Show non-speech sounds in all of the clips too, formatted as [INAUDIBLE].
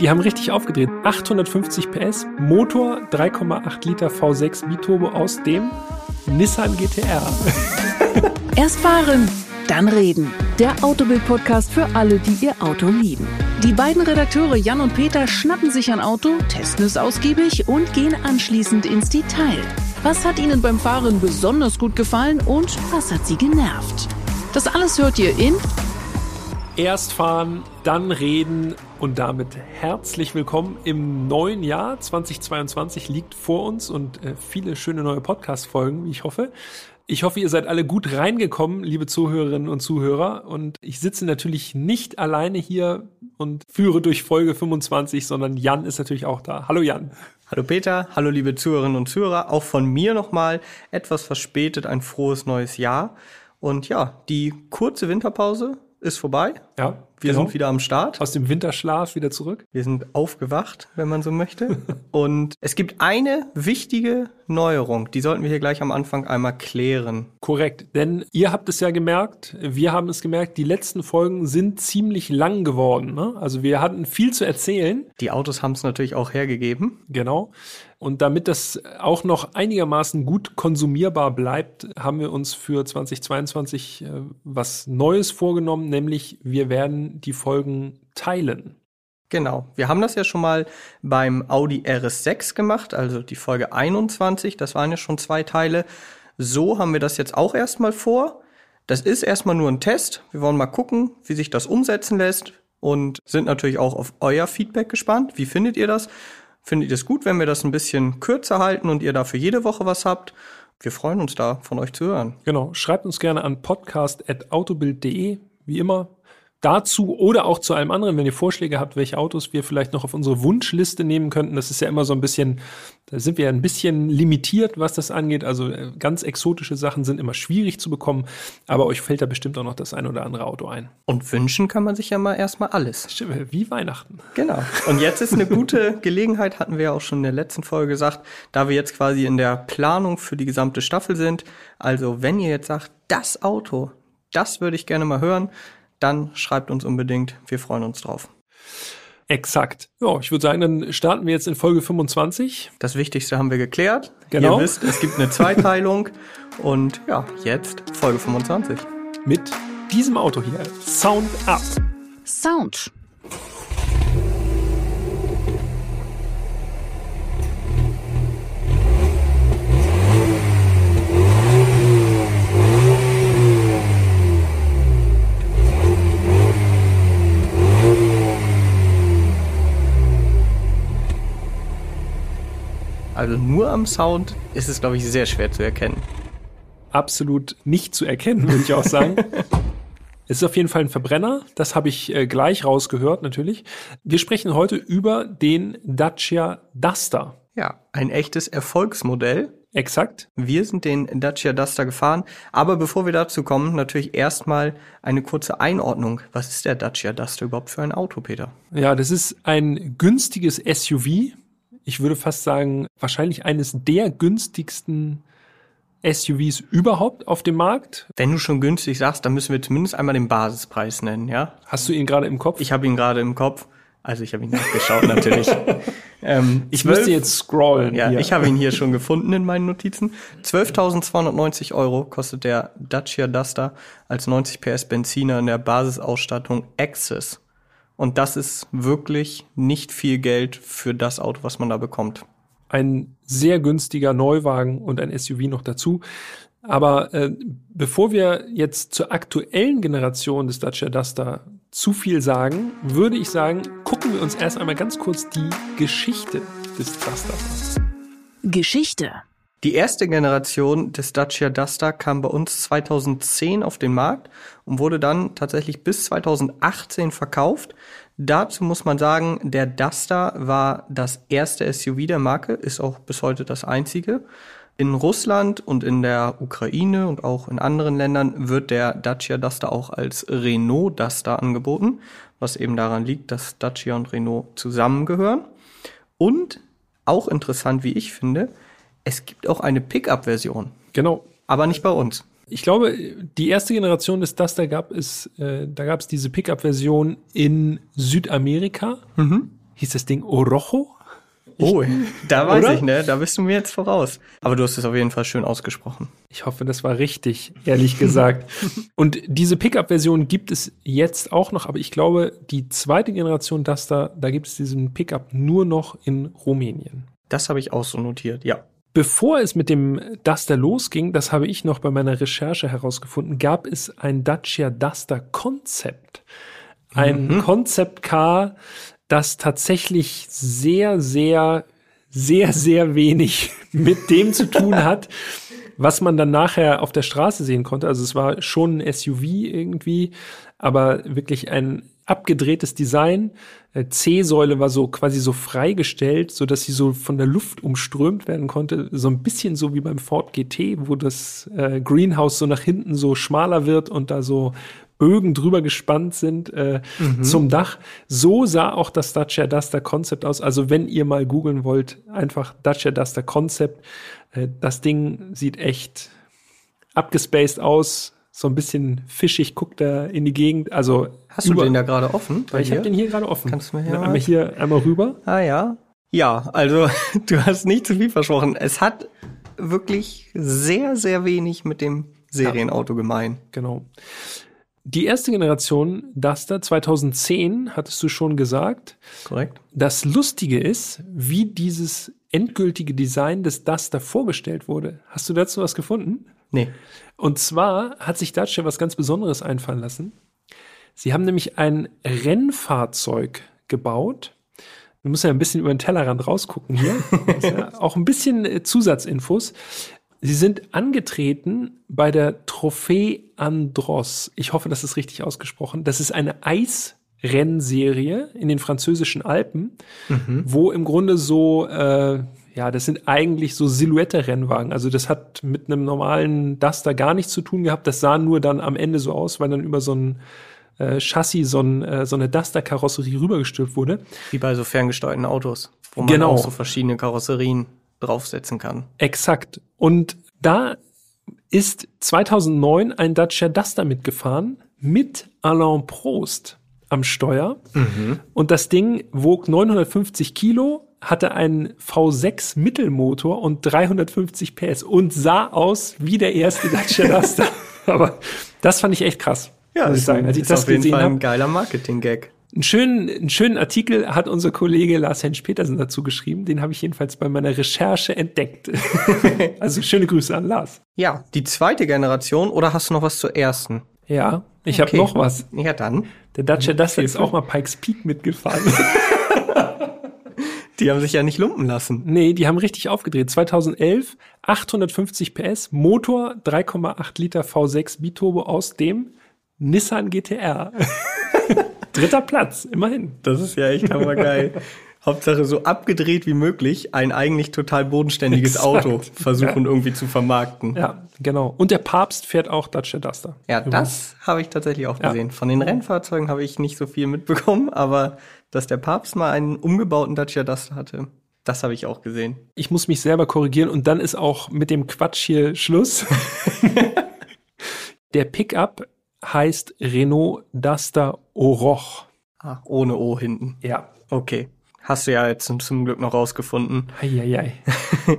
Die haben richtig aufgedreht. 850 PS, Motor 3,8 Liter V6 Biturbo aus dem Nissan GTR. [LAUGHS] Erst fahren, dann reden. Der Autobild-Podcast für alle, die ihr Auto lieben. Die beiden Redakteure Jan und Peter schnappen sich ein Auto, testen es ausgiebig und gehen anschließend ins Detail. Was hat ihnen beim Fahren besonders gut gefallen und was hat sie genervt? Das alles hört ihr in Erst fahren, dann reden und damit herzlich willkommen im neuen Jahr. 2022 liegt vor uns und äh, viele schöne neue Podcast-Folgen, wie ich hoffe. Ich hoffe, ihr seid alle gut reingekommen, liebe Zuhörerinnen und Zuhörer. Und ich sitze natürlich nicht alleine hier und führe durch Folge 25, sondern Jan ist natürlich auch da. Hallo Jan. Hallo Peter, hallo liebe Zuhörerinnen und Zuhörer. Auch von mir nochmal etwas verspätet ein frohes neues Jahr. Und ja, die kurze Winterpause ist vorbei. Ja. Wir genau. sind wieder am Start. Aus dem Winterschlaf wieder zurück. Wir sind aufgewacht, wenn man so möchte. [LAUGHS] Und es gibt eine wichtige Neuerung, die sollten wir hier gleich am Anfang einmal klären. Korrekt, denn ihr habt es ja gemerkt, wir haben es gemerkt, die letzten Folgen sind ziemlich lang geworden. Ne? Also wir hatten viel zu erzählen. Die Autos haben es natürlich auch hergegeben. Genau. Und damit das auch noch einigermaßen gut konsumierbar bleibt, haben wir uns für 2022 äh, was Neues vorgenommen, nämlich wir werden die Folgen teilen. Genau. Wir haben das ja schon mal beim Audi RS6 gemacht, also die Folge 21. Das waren ja schon zwei Teile. So haben wir das jetzt auch erstmal vor. Das ist erstmal nur ein Test. Wir wollen mal gucken, wie sich das umsetzen lässt und sind natürlich auch auf euer Feedback gespannt. Wie findet ihr das? Findet ihr es gut, wenn wir das ein bisschen kürzer halten und ihr dafür jede Woche was habt? Wir freuen uns da, von euch zu hören. Genau. Schreibt uns gerne an podcast.autobild.de. Wie immer, dazu oder auch zu allem anderen, wenn ihr Vorschläge habt, welche Autos wir vielleicht noch auf unsere Wunschliste nehmen könnten. Das ist ja immer so ein bisschen, da sind wir ja ein bisschen limitiert, was das angeht. Also äh, ganz exotische Sachen sind immer schwierig zu bekommen, aber euch fällt da bestimmt auch noch das ein oder andere Auto ein. Und wünschen kann man sich ja mal erstmal alles. Stimmt, wie Weihnachten. Genau. Und jetzt ist eine gute [LAUGHS] Gelegenheit, hatten wir ja auch schon in der letzten Folge gesagt, da wir jetzt quasi in der Planung für die gesamte Staffel sind. Also wenn ihr jetzt sagt, das Auto, das würde ich gerne mal hören, dann schreibt uns unbedingt. Wir freuen uns drauf. Exakt. Ja, ich würde sagen, dann starten wir jetzt in Folge 25. Das Wichtigste haben wir geklärt. Genau. Ihr wisst, es gibt eine Zweiteilung. und ja, jetzt Folge 25. Mit diesem Auto hier. Sound Up. Sound. Also nur am Sound ist es, glaube ich, sehr schwer zu erkennen. Absolut nicht zu erkennen, würde ich auch sagen. [LAUGHS] Es ist auf jeden Fall ein Verbrenner, das habe ich äh, gleich rausgehört natürlich. Wir sprechen heute über den Dacia Duster. Ja, ein echtes Erfolgsmodell. Exakt. Wir sind den Dacia Duster gefahren, aber bevor wir dazu kommen, natürlich erstmal eine kurze Einordnung. Was ist der Dacia Duster überhaupt für ein Auto, Peter? Ja, das ist ein günstiges SUV ich würde fast sagen, wahrscheinlich eines der günstigsten SUVs überhaupt auf dem Markt. Wenn du schon günstig sagst, dann müssen wir zumindest einmal den Basispreis nennen, ja? Hast du ihn gerade im Kopf? Ich habe ihn gerade im Kopf. Also ich habe ihn nachgeschaut [LAUGHS] natürlich. ähm, ich 12, müsste jetzt scrollen. Ja, hier. ich habe ihn hier schon gefunden in meinen Notizen. 12.290 Euro kostet der Dacia Duster als 90 PS Benziner in der Basisausstattung Access. Und das ist wirklich nicht viel Geld für das Auto, was man da bekommt. Ein sehr günstiger Neuwagen und ein SUV noch dazu. Aber äh, bevor wir jetzt zur aktuellen Generation des Dacia Duster zu viel sagen, würde ich sagen, gucken wir uns erst einmal ganz kurz die Geschichte des Dusters an. Geschichte. Die erste Generation des Dacia Duster kam bei uns 2010 auf den Markt und wurde dann tatsächlich bis 2018 verkauft. Dazu muss man sagen, der Duster war das erste SUV der Marke, ist auch bis heute das einzige. In Russland und in der Ukraine und auch in anderen Ländern wird der Dacia Duster auch als Renault Duster angeboten, was eben daran liegt, dass Dacia und Renault zusammengehören. Und auch interessant, wie ich finde, es gibt auch eine Pickup-Version. Genau. Aber nicht bei uns. Ich glaube, die erste Generation des Duster gab es, äh, da gab es diese Pickup-Version in Südamerika. Mhm. hieß das Ding Orojo? Oh, da weiß Oder? ich, ne? Da bist du mir jetzt voraus. Aber du hast es auf jeden Fall schön ausgesprochen. Ich hoffe, das war richtig, ehrlich [LAUGHS] gesagt. Und diese Pickup-Version gibt es jetzt auch noch, aber ich glaube, die zweite Generation Duster, da gibt es diesen Pickup nur noch in Rumänien. Das habe ich auch so notiert, ja. Bevor es mit dem Duster losging, das habe ich noch bei meiner Recherche herausgefunden, gab es ein Dacia Duster Concept. Ein Concept Car, das tatsächlich sehr, sehr, sehr, sehr wenig [LAUGHS] mit dem zu tun hat, was man dann nachher auf der Straße sehen konnte. Also es war schon ein SUV irgendwie, aber wirklich ein abgedrehtes Design. Äh, C-Säule war so quasi so freigestellt, so dass sie so von der Luft umströmt werden konnte. So ein bisschen so wie beim Ford GT, wo das äh, Greenhouse so nach hinten so schmaler wird und da so Bögen drüber gespannt sind äh, zum Dach. So sah auch das Dacia Duster Concept aus. Also wenn ihr mal googeln wollt, einfach Dacia Duster Concept. Äh, das Ding sieht echt abgespaced aus, so ein bisschen fischig, guckt er in die Gegend. Also Hast du den da gerade offen? ich habe den hier gerade offen. Kannst du mir hier einmal hier einmal rüber. Ah ja. Ja, also [LAUGHS] du hast nicht zu viel versprochen. Es hat wirklich sehr, sehr wenig mit dem Serienauto gemein. Genau. Die erste Generation Duster 2010 hattest du schon gesagt. Korrekt? Das Lustige ist, wie dieses endgültige Design des Duster vorgestellt wurde. Hast du dazu was gefunden? Nee. Und zwar hat sich Dacia was ganz Besonderes einfallen lassen. Sie haben nämlich ein Rennfahrzeug gebaut. Du musst ja ein bisschen über den Tellerrand rausgucken hier. [LAUGHS] Ja auch ein bisschen äh, Zusatzinfos. Sie sind angetreten bei der Trophée Andros. Ich hoffe, das ist richtig ausgesprochen. Das ist eine Eisrennserie in den französischen Alpen, wo im Grunde so, äh, ja, das sind eigentlich so Silhouette-Rennwagen. Also das hat mit einem normalen Duster gar nichts zu tun gehabt. Das sah nur dann am Ende so aus, weil dann über so ein äh, Chassis so, ein, äh, so eine Duster-Karosserie rübergestülpt wurde. Wie bei so ferngesteuerten Autos, wo man Genau. auch so verschiedene Karosserien draufsetzen kann. Exakt. Und da ist 2009 ein Dacia Duster mitgefahren mit Alain Prost am Steuer. Und das Ding wog 950 Kilo, hatte einen V6 Mittelmotor und 350 PS und sah aus wie der erste Dacia Duster. [LAUGHS] Aber das fand ich echt krass. muss ich sagen. Als ich ist das auf jeden Fall ein geiler Marketing-Gag. Einen schönen, einen schönen Artikel hat unser Kollege Lars Hensch Petersen dazu geschrieben. Den habe ich jedenfalls bei meiner Recherche entdeckt. [LAUGHS] also schöne Grüße an Lars. Ja, die zweite Generation, oder hast du noch was zur ersten? Ja, ich habe Okay. noch was. Ja, dann. Der Dacia Duster ist auch mal Pikes Peak mitgefahren. [LAUGHS] Die haben sich ja nicht lumpen lassen. nee, die haben richtig aufgedreht. 2011, 850 PS, Motor 3,8 Liter V6 Biturbo aus dem Nissan GTR. [LAUGHS] Dritter Platz, immerhin. Das ist ja echt hammergeil. [LAUGHS] Hauptsache so abgedreht wie möglich ein eigentlich total bodenständiges Exakt. Auto versuchen irgendwie zu vermarkten. Ja, Ja, genau. Und der Papst fährt auch Dacia Duster. das habe ich tatsächlich auch Ja. gesehen. Von den Rennfahrzeugen habe ich nicht so viel mitbekommen, aber dass der Papst mal einen umgebauten Dacia Duster hatte, das habe ich auch gesehen. Ich muss mich selber korrigieren und dann ist auch mit dem Quatsch hier Schluss. [LAUGHS] der Pickup heißt Renault Duster Oroch. Ah, ohne O hinten. Ja. Okay. Hast du ja jetzt zum- Glück noch rausgefunden. Eieiei. [LAUGHS]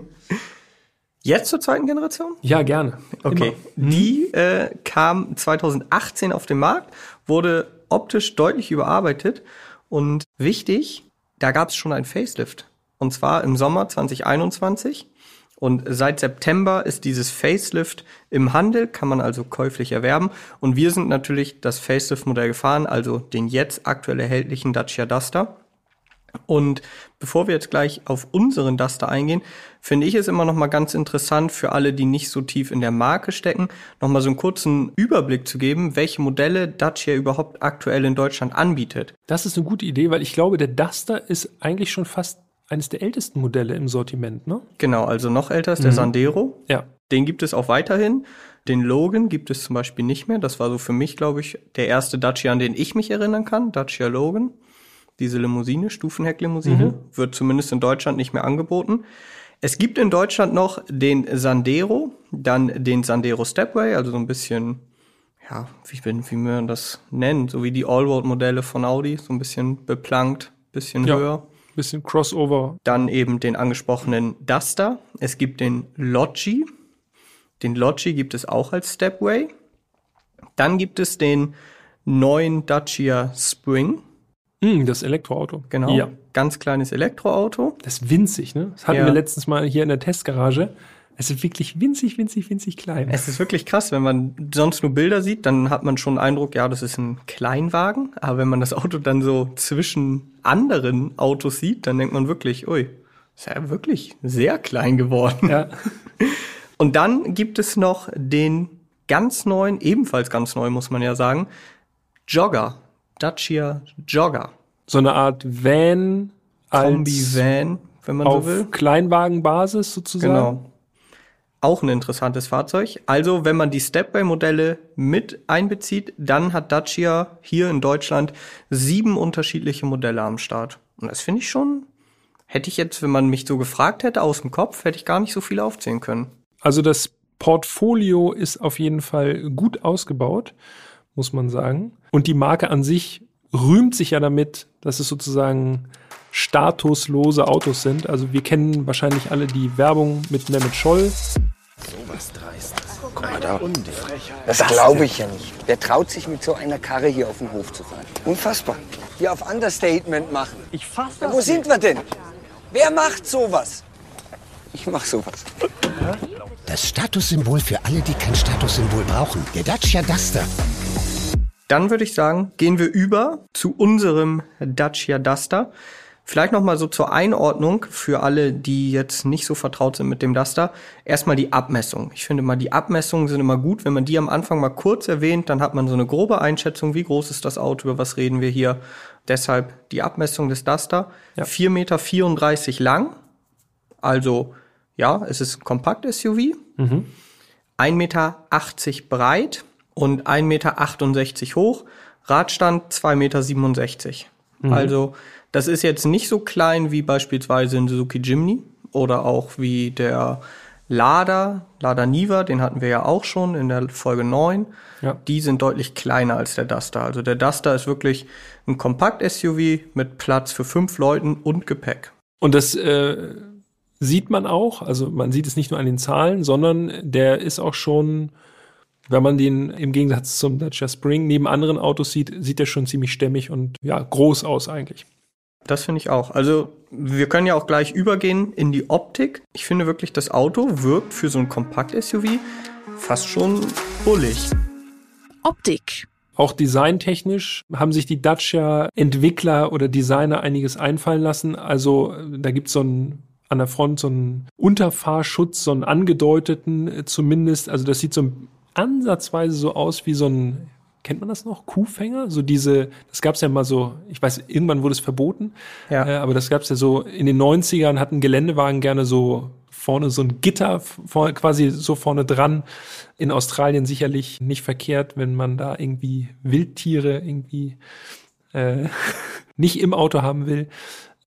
Jetzt zur zweiten Generation? Ja, gerne. Okay. Immer. Die äh, kam 2018 auf den Markt, wurde optisch deutlich überarbeitet und wichtig, da gab es schon ein Facelift. Und zwar im Sommer 2021. Und seit September ist dieses Facelift im Handel, kann man also käuflich erwerben. Und wir sind natürlich das Facelift-Modell gefahren, also den jetzt aktuell erhältlichen Dacia Duster. Und bevor wir jetzt gleich auf unseren Duster eingehen, finde ich es immer noch mal ganz interessant für alle, die nicht so tief in der Marke stecken, noch mal so einen kurzen Überblick zu geben, welche Modelle Dacia überhaupt aktuell in Deutschland anbietet. Das ist eine gute Idee, weil ich glaube, der Duster ist eigentlich schon fast eines der ältesten Modelle im Sortiment, ne? Genau, also noch älter ist der Sandero. Ja. Den gibt es auch weiterhin. Den Logan gibt es zum Beispiel nicht mehr. Das war so für mich, glaube ich, der erste Dacia, an den ich mich erinnern kann. Dacia Logan. Diese Limousine, Stufenhecklimousine, wird zumindest in Deutschland nicht mehr angeboten. Es gibt in Deutschland noch den Sandero, dann den Sandero Stepway, also so ein bisschen, ja, wie, wie man das nennen? So wie die Allroad-Modelle von Audi, so ein bisschen beplankt, bisschen Ja. höher. Bisschen Crossover. Dann eben den angesprochenen Duster. Es gibt den Logi. Den Logi gibt es auch als Stepway. Dann gibt es den neuen Dacia Spring. Mm, das Elektroauto. Genau. Ja. Ganz kleines Elektroauto. Das ist winzig, ne? Das hatten ja. wir letztens mal hier in der Testgarage. Es ist wirklich winzig, winzig, winzig klein. Es ist wirklich krass. Wenn man sonst nur Bilder sieht, dann hat man schon den Eindruck, ja, das ist ein Kleinwagen. Aber wenn man das Auto dann so zwischen anderen Autos sieht, dann denkt man wirklich, ui, ist ja wirklich sehr klein geworden. Ja. [LAUGHS] Und dann gibt es noch den ganz neuen, ebenfalls ganz neu, muss man ja sagen, Jogger. Dacia Jogger. So eine Art Van. Kombi-Van, wenn man so will. Auf Kleinwagenbasis sozusagen. Genau. Auch ein interessantes Fahrzeug. Also, wenn man die Stepway-Modelle mit einbezieht, dann hat Dacia hier in Deutschland sieben unterschiedliche Modelle am Start. Und das finde ich schon, hätte ich jetzt, wenn man mich so gefragt hätte aus dem Kopf, hätte ich gar nicht so viel aufzählen können. Also das Portfolio ist auf jeden Fall gut ausgebaut, muss man sagen. Und die Marke an sich rühmt sich ja damit, dass es sozusagen statuslose Autos sind. Also wir kennen wahrscheinlich alle die Werbung mit Mehmet Scholl. Sowas dreist. Guck mal da. Das glaube ich ja nicht. Wer traut sich mit so einer Karre hier auf den Hof zu fahren? Unfassbar. Hier auf Understatement machen. Ich fass das. Ja, wo sind wir denn? Wer macht sowas? Ich mach sowas. Das Statussymbol für alle, die kein Statussymbol brauchen. Der Dacia Duster. Dann würde ich sagen, gehen wir über zu unserem Dacia Duster. Vielleicht noch mal so zur Einordnung für alle, die jetzt nicht so vertraut sind mit dem Duster. Erstmal die Abmessung. Ich finde mal, die Abmessungen sind immer gut. Wenn man die am Anfang mal kurz erwähnt, dann hat man so eine grobe Einschätzung, wie groß ist das Auto, über was reden wir hier. Deshalb die Abmessung des Duster. Ja. 4,34 Meter lang. Also, ja, es ist ein Kompakt-SUV. Mhm. 1,80 Meter breit und 1,68 Meter hoch. Radstand 2,67 Meter. Mhm. Also das ist jetzt nicht so klein wie beispielsweise ein Suzuki Jimny oder auch wie der Lada, Lada Niva, den hatten wir ja auch schon in der Folge 9. Ja. Die sind deutlich kleiner als der Duster. Also der Duster ist wirklich ein Kompakt-SUV mit Platz für fünf Leuten und Gepäck. Und das äh, sieht man auch, also man sieht es nicht nur an den Zahlen, sondern der ist auch schon, wenn man den im Gegensatz zum Dacia Spring neben anderen Autos sieht, sieht der schon ziemlich stämmig und ja, groß aus eigentlich. Das finde ich auch. Also wir können ja auch gleich übergehen in die Optik. Ich finde wirklich, das Auto wirkt für so ein Kompakt-SUV fast schon bullig. Optik. Auch designtechnisch haben sich die Dacia-Entwickler oder Designer einiges einfallen lassen. Also da gibt es so ein an der Front so einen Unterfahrschutz, so einen angedeuteten äh, zumindest. Also das sieht so ansatzweise so aus wie so ein kennt man das noch? Kuhfänger? So diese, das gab es ja mal so, ich weiß, irgendwann wurde es verboten, ja. Äh, aber das gab es ja so, in den 90ern hatten Geländewagen gerne so vorne so ein Gitter, vor, quasi so vorne dran. In Australien sicherlich nicht verkehrt, wenn man da irgendwie Wildtiere irgendwie äh, [LAUGHS] nicht im Auto haben will.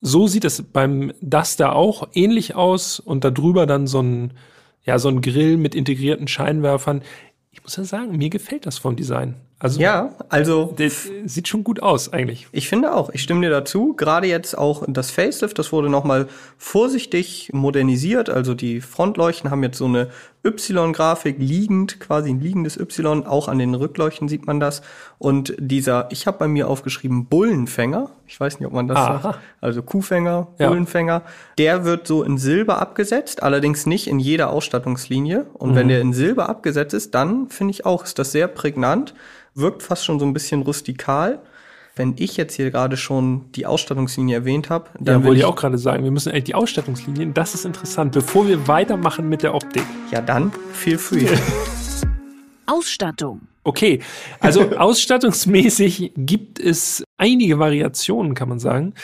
So sieht es beim Duster auch ähnlich aus und darüber dann so ein, ja, so ein Grill mit integrierten Scheinwerfern. Ich muss ja sagen, mir gefällt das vom Design. Also, ja, also das sieht schon gut aus eigentlich. Ich finde auch, ich stimme dir dazu. Gerade jetzt auch das Facelift, das wurde nochmal vorsichtig modernisiert. Also die Frontleuchten haben jetzt so eine Y-Grafik liegend, quasi ein liegendes Y. Auch an den Rückleuchten sieht man das. Und dieser, ich habe bei mir aufgeschrieben Bullenfänger. Ich weiß nicht, ob man das Aha. sagt. Also Kuhfänger, Bullenfänger. Ja. Der wird so in Silber abgesetzt, allerdings nicht in jeder Ausstattungslinie. Und mhm. wenn der in Silber abgesetzt ist, dann finde ich auch, ist das sehr prägnant wirkt fast schon so ein bisschen rustikal. Wenn ich jetzt hier gerade schon die Ausstattungslinie erwähnt habe, dann ja, wollte ich auch gerade sagen, wir müssen eigentlich die Ausstattungslinien, das ist interessant, bevor wir weitermachen mit der Optik. Ja, dann feel free. Ausstattung. Okay, also [LAUGHS] ausstattungsmäßig gibt es einige Variationen, kann man sagen.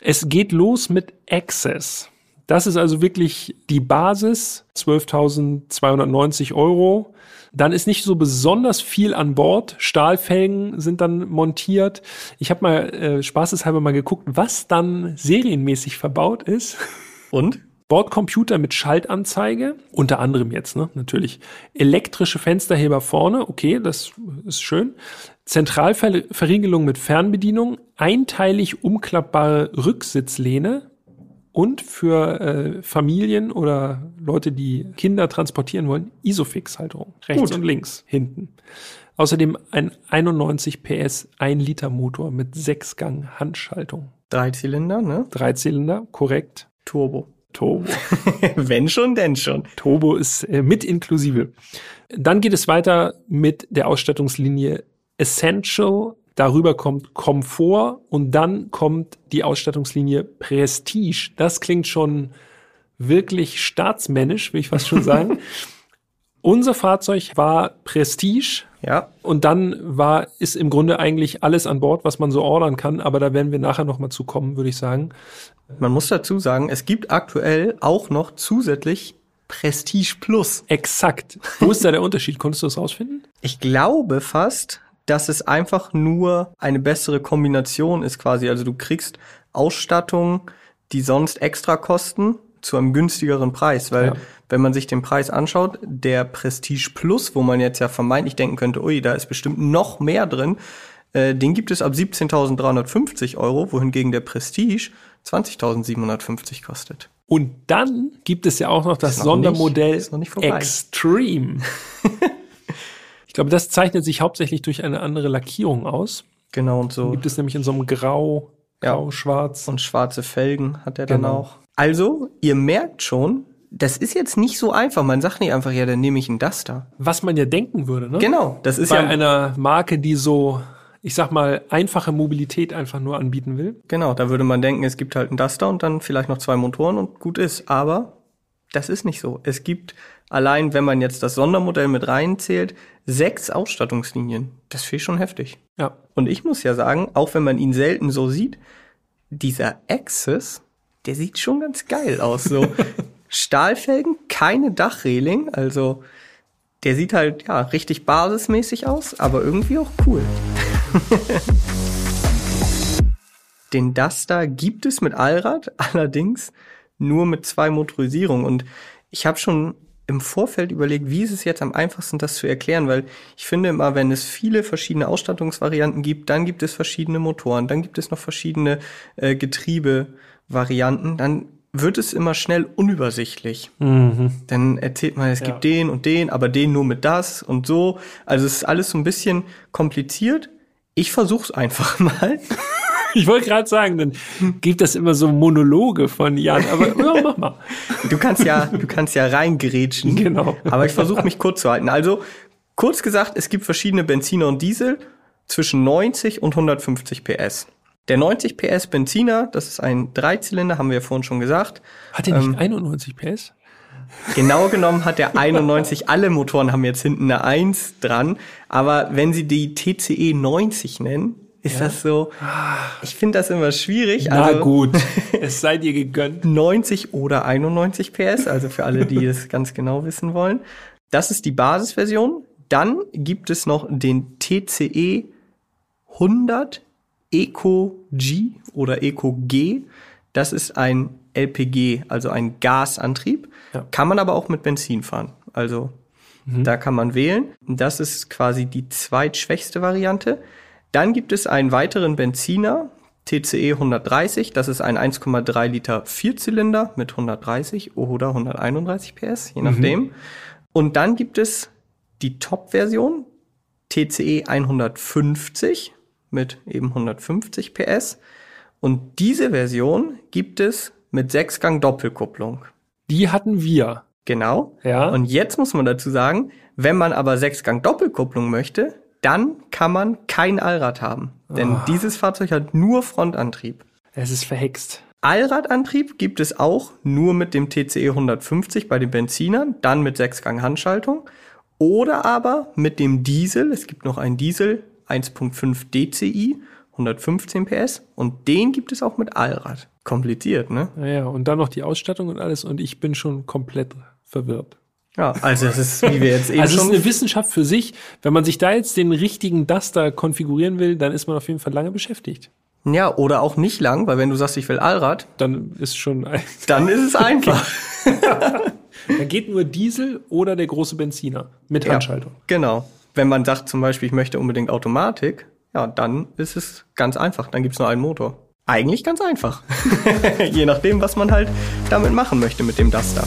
Es geht los mit Access. Das ist also wirklich die Basis, 12.290 Euro. Dann ist nicht so besonders viel an Bord. Stahlfelgen sind dann montiert. Ich habe mal äh, spaßeshalber mal geguckt, was dann serienmäßig verbaut ist. Und? Bordcomputer mit Schaltanzeige, unter anderem jetzt, ne, natürlich. Elektrische Fensterheber vorne, okay, das ist schön. Zentralverriegelung mit Fernbedienung, einteilig umklappbare Rücksitzlehne, und für äh, Familien oder Leute, die Kinder transportieren wollen, Isofix-Halterung. Rechts Gut. und links, hinten. Außerdem ein 91 PS 1 Liter Motor mit 6 Gang Handschaltung. Drei Zylinder, ne? Drei Zylinder, korrekt. Turbo. Turbo. [LAUGHS] Wenn schon, denn schon. Turbo ist äh, mit inklusive. Dann geht es weiter mit der Ausstattungslinie Essential Darüber kommt Komfort und dann kommt die Ausstattungslinie Prestige. Das klingt schon wirklich staatsmännisch, will ich fast schon sagen. [LAUGHS] Unser Fahrzeug war Prestige. Ja. Und dann war, ist im Grunde eigentlich alles an Bord, was man so ordern kann. Aber da werden wir nachher noch mal zu kommen, würde ich sagen. Man muss dazu sagen, es gibt aktuell auch noch zusätzlich Prestige Plus. Exakt. Wo ist da der Unterschied? Konntest du das rausfinden? Ich glaube fast, dass es einfach nur eine bessere Kombination ist quasi. Also du kriegst Ausstattung, die sonst extra kosten, zu einem günstigeren Preis, weil ja. wenn man sich den Preis anschaut, der Prestige Plus, wo man jetzt ja vermeintlich denken könnte, ui, da ist bestimmt noch mehr drin, äh, den gibt es ab 17.350 Euro, wohingegen der Prestige 20.750 kostet. Und dann gibt es ja auch noch das, das Sondermodell nicht, Extreme. [LAUGHS] Ich glaube, das zeichnet sich hauptsächlich durch eine andere Lackierung aus. Genau und so. Dann gibt es nämlich in so einem Grau, Grau, ja. Schwarz. Und schwarze Felgen hat er dann genau. auch. Also, ihr merkt schon, das ist jetzt nicht so einfach. Man sagt nicht einfach, ja, dann nehme ich einen Duster. Was man ja denken würde, ne? Genau, das ist Bei ja einer Marke, die so, ich sag mal, einfache Mobilität einfach nur anbieten will. Genau, da würde man denken, es gibt halt einen Duster und dann vielleicht noch zwei Motoren und gut ist. Aber das ist nicht so. Es gibt allein, wenn man jetzt das Sondermodell mit reinzählt, sechs Ausstattungslinien. Das finde ich schon heftig. Ja. Und ich muss ja sagen, auch wenn man ihn selten so sieht, dieser Access, der sieht schon ganz geil aus. So [LAUGHS] Stahlfelgen, keine Dachreling, also der sieht halt ja richtig basismäßig aus, aber irgendwie auch cool. [LAUGHS] Den Duster gibt es mit Allrad, allerdings nur mit zwei Motorisierungen. Und ich habe schon im Vorfeld überlegt, wie ist es jetzt am einfachsten, das zu erklären, weil ich finde immer, wenn es viele verschiedene Ausstattungsvarianten gibt, dann gibt es verschiedene Motoren, dann gibt es noch verschiedene äh, Getriebevarianten, dann wird es immer schnell unübersichtlich. Mhm. Dann erzählt man, es ja. gibt den und den, aber den nur mit das und so. Also es ist alles so ein bisschen kompliziert. Ich versuch's einfach [LAUGHS] mal. [LAUGHS] Ich wollte gerade sagen, dann gibt das immer so Monologe von Jan, aber ja, mach mal. [LAUGHS] Du kannst ja, du kannst ja reingerätschen. Genau. Aber ich versuche mich kurz zu halten. Also, kurz gesagt, es gibt verschiedene Benziner und Diesel zwischen 90 und 150 PS. Der 90 PS Benziner, das ist ein Dreizylinder, haben wir ja vorhin schon gesagt. Hat der nicht ähm, 91 PS? Genau genommen hat der 91, [LAUGHS] alle Motoren haben jetzt hinten eine 1 dran, aber wenn sie die TCE 90 nennen, ist ja? das so? Ich finde das immer schwierig. Na also, gut, [LAUGHS] es sei dir gegönnt. 90 oder 91 PS, also für alle, die es ganz genau wissen wollen. Das ist die Basisversion. Dann gibt es noch den TCE 100 Eco G oder Eco G. Das ist ein LPG, also ein Gasantrieb. Ja. Kann man aber auch mit Benzin fahren. Also mhm. da kann man wählen. Das ist quasi die zweitschwächste Variante. Dann gibt es einen weiteren Benziner, TCE 130. Das ist ein 1,3 Liter Vierzylinder mit 130 oder 131 PS, je nachdem. Mhm. Und dann gibt es die Top-Version, TCE 150 mit eben 150 PS. Und diese Version gibt es mit Sechsgang Doppelkupplung. Die hatten wir. Genau. Ja. Und jetzt muss man dazu sagen, wenn man aber Sechsgang Doppelkupplung möchte, dann kann man kein Allrad haben. Denn oh. dieses Fahrzeug hat nur Frontantrieb. Es ist verhext. Allradantrieb gibt es auch nur mit dem TCE 150 bei den Benzinern, dann mit Sechsgang Handschaltung oder aber mit dem Diesel. Es gibt noch einen Diesel 1.5 DCI 115 PS und den gibt es auch mit Allrad. Kompliziert, ne? Ja, und dann noch die Ausstattung und alles und ich bin schon komplett verwirrt. Ja, also es ist, wie wir jetzt eben also es ist eine Wissenschaft für sich. Wenn man sich da jetzt den richtigen Duster konfigurieren will, dann ist man auf jeden Fall lange beschäftigt. Ja, oder auch nicht lang, weil wenn du sagst, ich will Allrad, dann ist schon ein [LAUGHS] dann ist es einfach. [LAUGHS] dann geht nur Diesel oder der große Benziner mit Handschaltung. Ja, genau. Wenn man sagt zum Beispiel, ich möchte unbedingt Automatik, ja, dann ist es ganz einfach. Dann gibt's nur einen Motor. Eigentlich ganz einfach. [LAUGHS] Je nachdem, was man halt damit machen möchte mit dem Duster.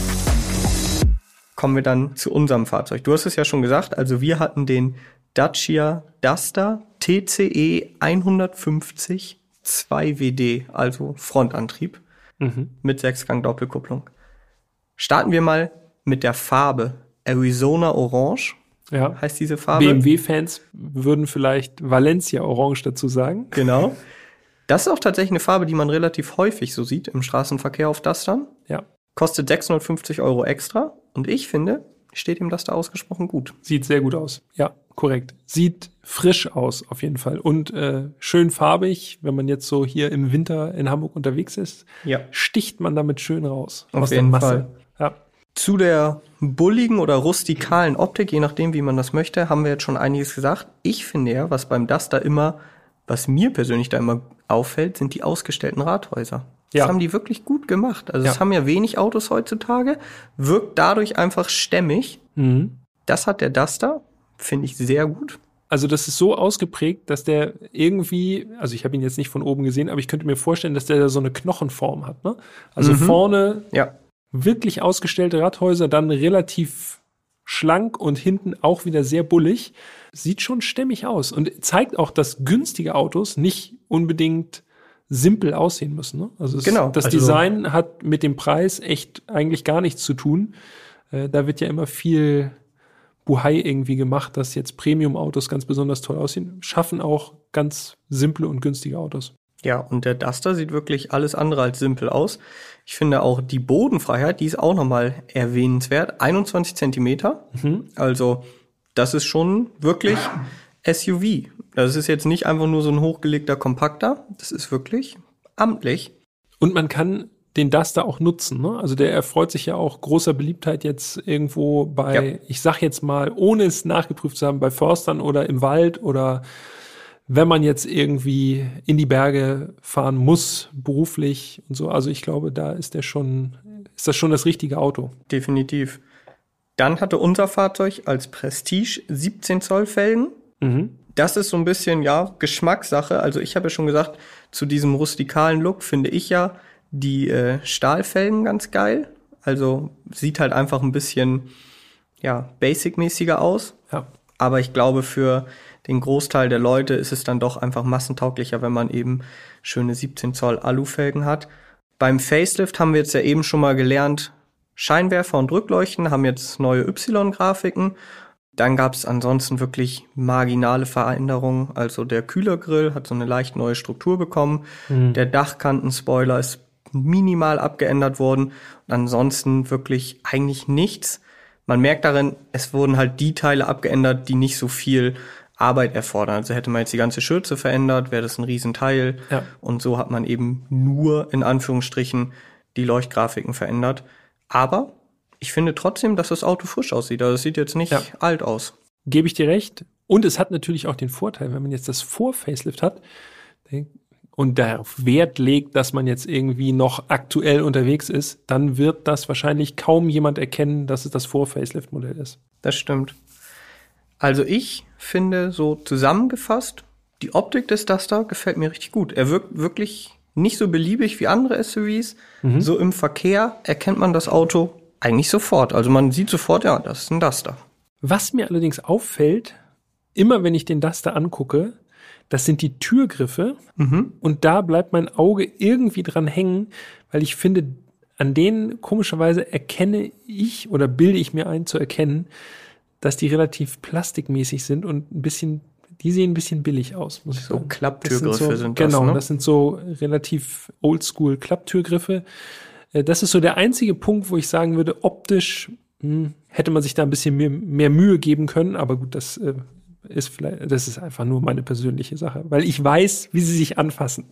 Kommen wir dann zu unserem Fahrzeug. Du hast es ja schon gesagt, also wir hatten den Dacia Duster TCE 150 2WD, also Frontantrieb mhm. mit Sechsgang Doppelkupplung. Starten wir mal mit der Farbe Arizona Orange. Ja. Heißt diese Farbe. BMW-Fans würden vielleicht Valencia Orange dazu sagen. Genau. [LAUGHS] Das ist auch tatsächlich eine Farbe, die man relativ häufig so sieht im Straßenverkehr auf Dustern. Ja. Kostet 650 Euro extra. Und ich finde, steht ihm das da ausgesprochen gut. Sieht sehr gut aus. Ja, korrekt. Sieht frisch aus, auf jeden Fall. Und äh, schön farbig, wenn man jetzt so hier im Winter in Hamburg unterwegs ist, ja. sticht man damit schön raus. Auf jeden Fall. Ja. Zu der bulligen oder rustikalen Optik, je nachdem, wie man das möchte, haben wir jetzt schon einiges gesagt. Ich finde ja, was beim Duster immer, was mir persönlich da immer auffällt, sind die ausgestellten Rathäuser. Das ja. haben die wirklich gut gemacht. Also, es ja. haben ja wenig Autos heutzutage, wirkt dadurch einfach stämmig. Mhm. Das hat der Duster, finde ich sehr gut. Also das ist so ausgeprägt, dass der irgendwie, also ich habe ihn jetzt nicht von oben gesehen, aber ich könnte mir vorstellen, dass der da so eine Knochenform hat. Ne? Also mhm. vorne ja. wirklich ausgestellte Radhäuser, dann relativ schlank und hinten auch wieder sehr bullig. Sieht schon stämmig aus und zeigt auch, dass günstige Autos nicht unbedingt simpel aussehen müssen. Ne? Also es, genau, das also Design hat mit dem Preis echt eigentlich gar nichts zu tun. Äh, da wird ja immer viel Buhai irgendwie gemacht, dass jetzt Premium-Autos ganz besonders toll aussehen. Schaffen auch ganz simple und günstige Autos. Ja, und der Duster sieht wirklich alles andere als simpel aus. Ich finde auch die Bodenfreiheit, die ist auch nochmal erwähnenswert. 21 Zentimeter. Mhm. Also, das ist schon wirklich SUV. Das ist jetzt nicht einfach nur so ein hochgelegter Kompakter. Das ist wirklich amtlich. Und man kann den Duster auch nutzen. Ne? Also der erfreut sich ja auch großer Beliebtheit jetzt irgendwo bei, ja. ich sag jetzt mal, ohne es nachgeprüft zu haben, bei Förstern oder im Wald oder wenn man jetzt irgendwie in die Berge fahren muss, beruflich und so. Also ich glaube, da ist der schon, ist das schon das richtige Auto. Definitiv. Dann hatte unser Fahrzeug als Prestige 17 Zoll Felgen. Mhm. Das ist so ein bisschen, ja, Geschmackssache. Also ich habe ja schon gesagt, zu diesem rustikalen Look finde ich ja die äh, Stahlfelgen ganz geil. Also sieht halt einfach ein bisschen, ja, basic-mäßiger aus. Ja. Aber ich glaube, für den Großteil der Leute ist es dann doch einfach massentauglicher, wenn man eben schöne 17 Zoll Alufelgen hat. Beim Facelift haben wir jetzt ja eben schon mal gelernt, Scheinwerfer und Rückleuchten haben jetzt neue Y-Grafiken. Dann gab es ansonsten wirklich marginale Veränderungen. Also der Kühlergrill hat so eine leicht neue Struktur bekommen. Mhm. Der Dachkantenspoiler ist minimal abgeändert worden. Und ansonsten wirklich eigentlich nichts. Man merkt darin, es wurden halt die Teile abgeändert, die nicht so viel Arbeit erfordern. Also hätte man jetzt die ganze Schürze verändert, wäre das ein Riesenteil. Ja. Und so hat man eben nur in Anführungsstrichen die Leuchtgrafiken verändert. Aber ich finde trotzdem, dass das Auto frisch aussieht. Also es sieht jetzt nicht ja. alt aus. Gebe ich dir recht. Und es hat natürlich auch den Vorteil, wenn man jetzt das Vor-Facelift hat und darauf Wert legt, dass man jetzt irgendwie noch aktuell unterwegs ist, dann wird das wahrscheinlich kaum jemand erkennen, dass es das Vor-Facelift-Modell ist. Das stimmt. Also ich finde so zusammengefasst, die Optik des Duster gefällt mir richtig gut. Er wirkt wirklich nicht so beliebig wie andere SUVs. Mhm. So im Verkehr erkennt man das Auto eigentlich sofort. Also man sieht sofort, ja, das ist ein Duster. Was mir allerdings auffällt, immer wenn ich den Duster angucke, das sind die Türgriffe. Mhm. Und da bleibt mein Auge irgendwie dran hängen, weil ich finde, an denen komischerweise erkenne ich oder bilde ich mir ein zu erkennen, dass die relativ plastikmäßig sind und ein bisschen, die sehen ein bisschen billig aus, muss ich so sagen. So Klapptürgriffe sind, so, sind das. Genau, ne? das sind so relativ oldschool Klapptürgriffe. Äh, das ist so der einzige Punkt, wo ich sagen würde, optisch mh, hm, hätte man sich da ein bisschen mehr, mehr Mühe geben können, aber gut, das äh, ist vielleicht, das ist einfach nur meine persönliche Sache, weil ich weiß, wie sie sich anfassen.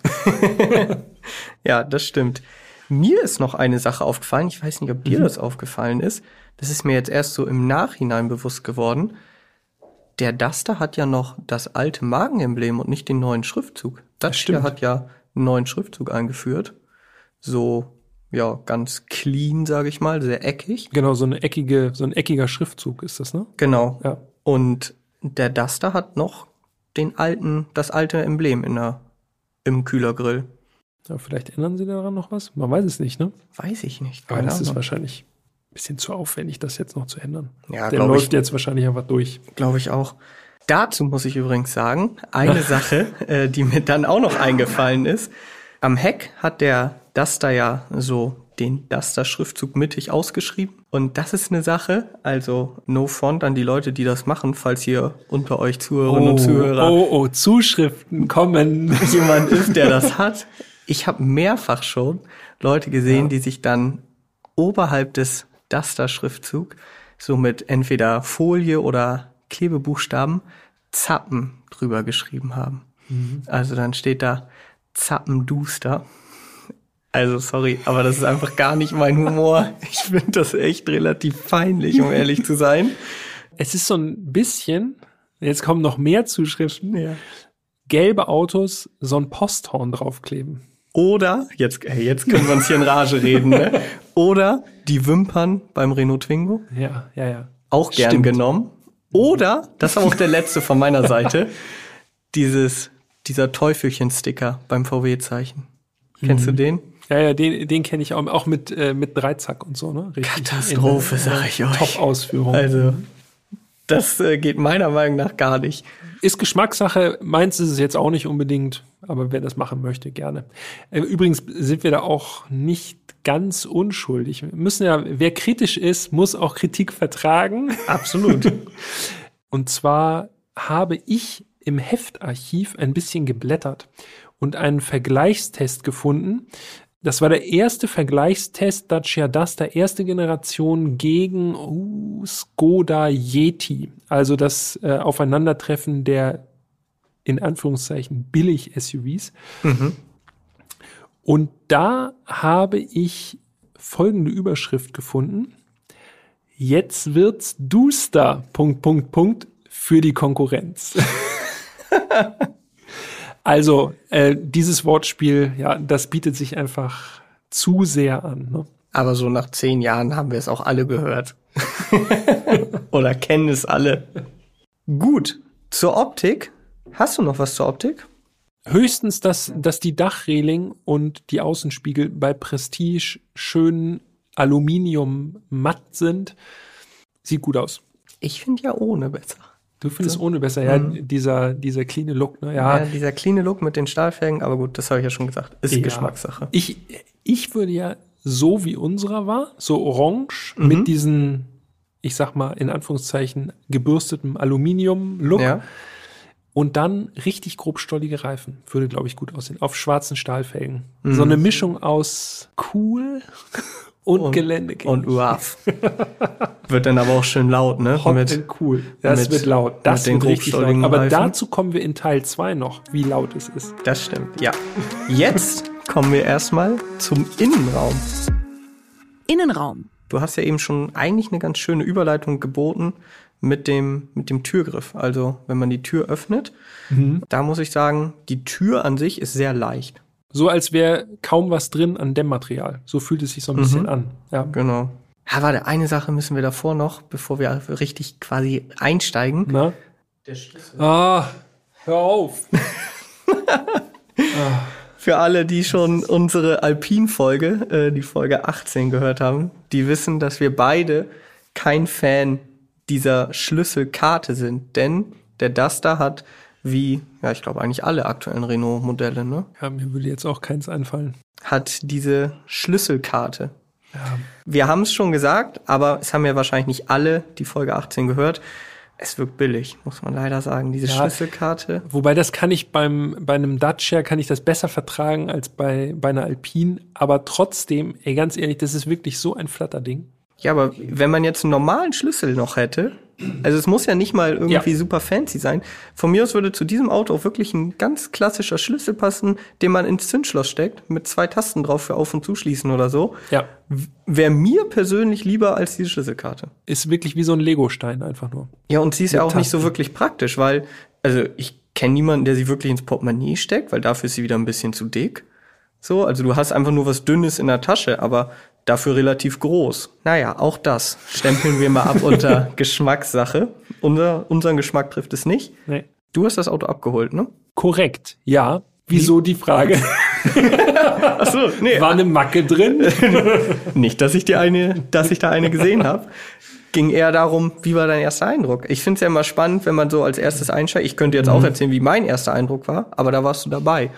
[LAUGHS] ja, das stimmt. Mir ist noch eine Sache aufgefallen. Ich weiß nicht, ob dir mhm. das aufgefallen ist. Das ist mir jetzt erst so im Nachhinein bewusst geworden. Der Duster hat ja noch das alte Markenemblem und nicht den neuen Schriftzug. Das stimmt. hat ja einen neuen Schriftzug eingeführt. So, ja, ganz clean, sage ich mal, sehr eckig. Genau, so eine eckige, so ein eckiger Schriftzug ist das, ne? Genau. Ja. Und der Duster hat noch den alten, das alte Emblem in der, im Kühlergrill. Ja, vielleicht ändern sie daran noch was. Man weiß es nicht, ne? Weiß ich nicht. Aber das ist wahrscheinlich ein bisschen zu aufwendig, das jetzt noch zu ändern. Ja, Der läuft ich. jetzt wahrscheinlich einfach durch. Glaube ich auch. Dazu muss ich übrigens sagen, eine [LAUGHS] Sache, äh, die mir dann auch noch eingefallen ist. Am Heck hat der Duster ja so den Duster-Schriftzug mittig ausgeschrieben. Und das ist eine Sache, also no front an die Leute, die das machen, falls ihr unter euch Zuhörerinnen und Zuhörer oh, oh, Zuschriften kommen. [LAUGHS] jemand ist, der das hat. Ich habe mehrfach schon Leute gesehen, die sich dann oberhalb des Duster-Schriftzug so mit entweder Folie oder Klebebuchstaben Zappen drüber geschrieben haben. Also dann steht da Zappenduster. Also sorry, aber das ist einfach gar nicht mein Humor. Ich finde das echt relativ peinlich, um ehrlich zu sein. Es ist so ein bisschen, jetzt kommen noch mehr Zuschriften, gelbe Autos so ein Posthorn draufkleben. Oder, jetzt, hey, jetzt können wir uns hier in Rage reden, ne? Oder die Wimpern beim Renault Twingo. Ja, ja, ja. auch gern Stimmt. genommen. Oder, das war auch der letzte von meiner Seite, dieses, dieser Teufelchen-Sticker beim VW-Zeichen. Kennst du den? Ja, ja, den, den kenne ich auch, auch mit, äh, mit Dreizack und so, ne? Richtig. Katastrophe, In- sag ich euch. Top-Ausführung. Also, das äh, geht meiner Meinung nach gar nicht. Ist Geschmackssache, meins ist es jetzt auch nicht unbedingt, aber wer das machen möchte, gerne. Äh, Übrigens sind wir da auch nicht ganz unschuldig. Wir müssen ja, wer kritisch ist, muss auch Kritik vertragen. [LAUGHS] Absolut. Und zwar habe ich im Heftarchiv ein bisschen geblättert und einen Vergleichstest gefunden. Das war der erste Vergleichstest Dacia Duster erste Generation gegen uh, Skoda Yeti. Also das äh, Aufeinandertreffen der in Anführungszeichen billig SUVs. Und da habe ich folgende Überschrift gefunden. Jetzt wird's duster, Punkt, Punkt, Punkt, für die Konkurrenz. [LAUGHS] also, äh, dieses Wortspiel, ja, das bietet sich einfach zu sehr an. Ne? Aber so nach zehn Jahren haben wir es auch alle gehört. [LAUGHS] Oder kennen es alle. Gut. Zur Optik. Hast du noch was zur Optik? Höchstens, dass, dass die Dachreling und die Außenspiegel bei Prestige schön Aluminium matt sind. Sieht gut aus. Ich finde ja ohne besser. Du findest ohne besser, ja, dieser, dieser cleane Look, ne? Ja, Ja, dieser cleane Look mit den Stahlfelgen, aber gut, das habe ich ja schon gesagt. Ist Ja. Geschmackssache. Ich, ich würde ja so wie unserer war, so orange mit diesen, ich sag mal, in Anführungszeichen gebürstetem Aluminium-Look Ja. und dann richtig grobstollige Reifen. Würde, glaube ich, gut aussehen. Auf schwarzen Stahlfelgen. So eine Mischung aus cool und, Gelände. Und uaf. [LAUGHS] Wird dann aber auch schön laut, ne? Hot Mit- and cool. Das mit- wird laut. Das mit den wird richtig laut. Aber Reifen. dazu kommen wir in Teil 2 noch, wie laut es ist. Das stimmt, ja. Jetzt kommen wir erstmal zum Innenraum. Innenraum. Du hast ja eben schon eigentlich eine ganz schöne Überleitung geboten mit dem, mit dem Türgriff. Also, wenn man die Tür öffnet, da muss ich sagen, die Tür an sich ist sehr leicht. So als wäre kaum was drin an Dämmmaterial. So fühlt es sich so ein bisschen an. Ja. Genau. Ja, warte, eine Sache müssen wir davor noch, bevor wir richtig quasi einsteigen. Na? Ah, hör auf. [LAUGHS] Für alle, die schon unsere Alpin-Folge, äh, die Folge 18 gehört haben, die wissen, dass wir beide kein Fan dieser Schlüsselkarte sind. Denn der Duster hat, wie, ja, ich glaube eigentlich alle aktuellen Renault-Modelle, ne, Ja, mir würde jetzt auch keins einfallen. hat diese Schlüsselkarte. Wir haben es schon gesagt, aber es haben ja wahrscheinlich nicht alle die Folge 18 gehört. Es wirkt billig, muss man leider sagen. Diese Ja. Schlüsselkarte. Wobei das kann ich beim, bei einem Dacia kann ich das besser vertragen als bei, bei einer Alpine. Aber trotzdem, ey, ganz ehrlich, das ist wirklich so ein Flatterding. Ja, aber wenn man jetzt einen normalen Schlüssel noch hätte, also es muss ja nicht mal irgendwie Ja. super fancy sein. Von mir aus würde zu diesem Auto auch wirklich ein ganz klassischer Schlüssel passen, den man ins Zündschloss steckt, mit zwei Tasten drauf für Auf- und Zuschließen oder so. Ja. Wäre mir persönlich lieber als diese Schlüsselkarte. Ist wirklich wie so ein Legostein einfach nur. Ja, und sie ist ja Mit auch nicht so Tasten. wirklich praktisch, weil, also ich kenne niemanden, der sie wirklich ins Portemonnaie steckt, weil dafür ist sie wieder ein bisschen zu dick. So, also du hast einfach nur was Dünnes in der Tasche, aber dafür relativ groß. Naja, auch das stempeln wir mal ab [LAUGHS] unter Geschmackssache. Unser, unseren Geschmack trifft es nicht. Nee. Du hast das Auto abgeholt, ne? Korrekt, ja. Wieso die Frage? [LAUGHS] Ach so, nee. War eine Macke drin? [LAUGHS] Nicht, dass ich die eine, dass ich da eine gesehen habe. Ging eher darum, wie war dein erster Eindruck? Ich finde es ja immer spannend, wenn man so als erstes einsteigt. Ich könnte jetzt mhm. auch erzählen, wie mein erster Eindruck war, aber da warst du dabei.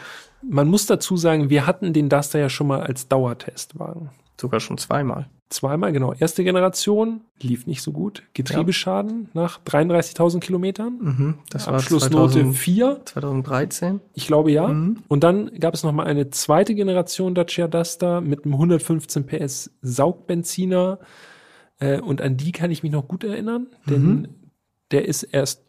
Man muss dazu sagen, wir hatten den Duster ja schon mal als Dauertestwagen. Sogar schon zweimal. Zweimal, genau. Erste Generation lief nicht so gut. Getriebeschaden ja. nach 33.000 Kilometern. Mhm, das Abschlussnote 2000, 4. 2013. Ich glaube ja. Mhm. Und dann gab es noch mal eine zweite Generation Dacia Duster mit einem 115 PS Saugbenziner. Äh, und an die kann ich mich noch gut erinnern, denn mhm. der ist erst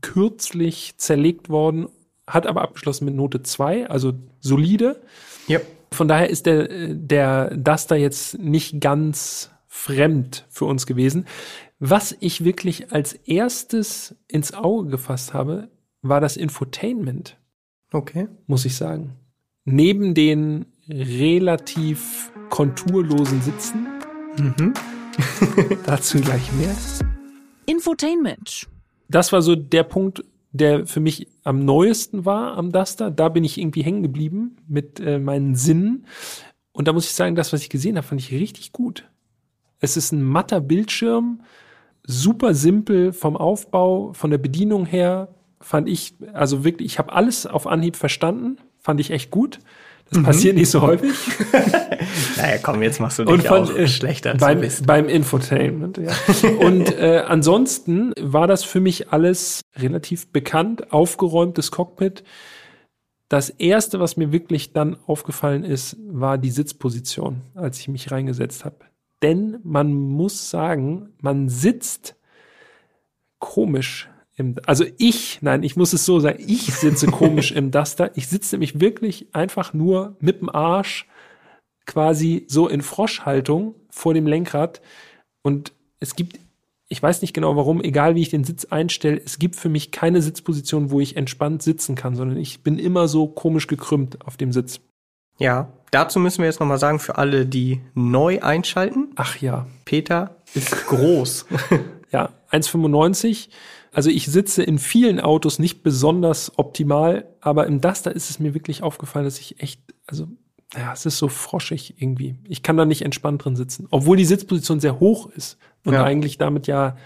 kürzlich zerlegt worden, hat aber abgeschlossen mit Note 2, also solide. Ja. Von daher ist der, der Duster jetzt nicht ganz fremd für uns gewesen. Was ich wirklich als erstes ins Auge gefasst habe, war das Infotainment. Okay. Muss ich sagen. Neben den relativ konturlosen Sitzen. Mhm. [LAUGHS] Dazu gleich mehr. Infotainment. Das war so der Punkt, der für mich am neuesten war am Duster. Da bin ich irgendwie hängen geblieben mit äh, meinen Sinnen. Und da muss ich sagen, das, was ich gesehen habe, fand ich richtig gut. Es ist ein matter Bildschirm, super simpel vom Aufbau, von der Bedienung her, fand ich, also wirklich, ich habe alles auf Anhieb verstanden, fand ich echt gut. Das mhm. passiert nicht so häufig. [LAUGHS] naja, komm, jetzt machst du dich und von, auch schlechter beim, beim Infotainment. Ja. [LAUGHS] und äh, ansonsten war das für mich alles relativ bekannt, aufgeräumtes Cockpit. Das erste, was mir wirklich dann aufgefallen ist, war die Sitzposition, als ich mich reingesetzt habe. Denn man muss sagen, man sitzt komisch im, also ich, nein, ich muss es so sagen, ich sitze [LAUGHS] komisch im Duster. Ich sitze nämlich wirklich einfach nur mit dem Arsch quasi so in Froschhaltung vor dem Lenkrad. Und es gibt, ich weiß nicht genau warum, egal wie ich den Sitz einstelle, es gibt für mich keine Sitzposition, wo ich entspannt sitzen kann, sondern ich bin immer so komisch gekrümmt auf dem Sitz. Ja, dazu müssen wir jetzt nochmal sagen, für alle, die neu einschalten. Ach ja. Peter ist groß. [LAUGHS] ja, 1,95 also ich sitze in vielen Autos nicht besonders optimal, aber im Duster ist es mir wirklich aufgefallen, dass ich echt, also ja, es ist so froschig irgendwie. Ich kann da nicht entspannt drin sitzen, obwohl die Sitzposition sehr hoch ist und ja. eigentlich damit ja,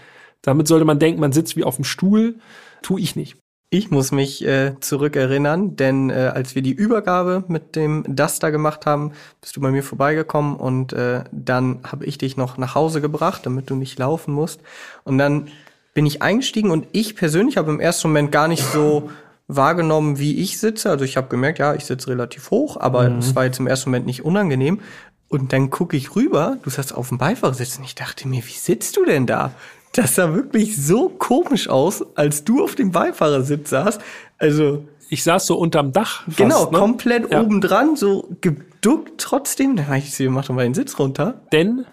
damit sollte man denken, man sitzt wie auf dem Stuhl, tue ich nicht. Ich muss mich äh, zurückerinnern, denn äh, als wir die Übergabe mit dem Duster gemacht haben, bist du bei mir vorbeigekommen und äh, dann habe ich dich noch nach Hause gebracht, damit du nicht laufen musst. Und dann bin ich eingestiegen und ich persönlich habe im ersten Moment gar nicht so wahrgenommen, wie ich sitze. Also ich habe gemerkt, ja, ich sitze relativ hoch, aber mhm. es war jetzt im ersten Moment nicht unangenehm. Und dann gucke ich rüber, du saßt auf dem Beifahrersitz und ich dachte mir, wie sitzt du denn da? Das sah wirklich so komisch aus, als du auf dem Beifahrersitz saßt. Also ich saß so unterm Dach. Fast, genau, ne? komplett ja. obendran, so geduckt trotzdem. Dann habe ich sie, mach doch mal den Sitz runter. Denn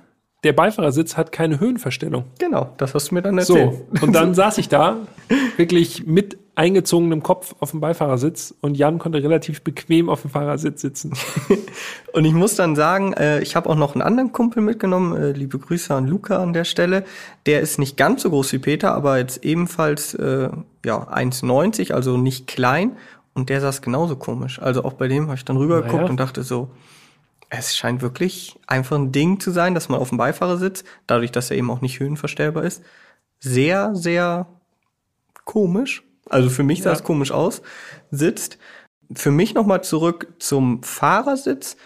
der Beifahrersitz hat keine Höhenverstellung. Genau, das hast du mir dann erzählt. So, und dann [LAUGHS] saß ich da, [LAUGHS] wirklich mit eingezogenem Kopf auf dem Beifahrersitz und Jan konnte relativ bequem auf dem Fahrersitz sitzen. [LAUGHS] und ich muss dann sagen, äh, ich habe auch noch einen anderen Kumpel mitgenommen, äh, liebe Grüße an Luca an der Stelle. Der ist nicht ganz so groß wie Peter, aber jetzt ebenfalls äh, ja 1,90, also nicht klein. Und der saß genauso komisch. Also auch bei dem habe ich dann rübergeguckt naja. und dachte so, es scheint wirklich einfach ein Ding zu sein, dass man auf dem Beifahrersitz, dadurch, dass er eben auch nicht höhenverstellbar ist, sehr, sehr komisch, also für mich sah ja. es komisch aus, sitzt. Für mich nochmal zurück zum Fahrersitz.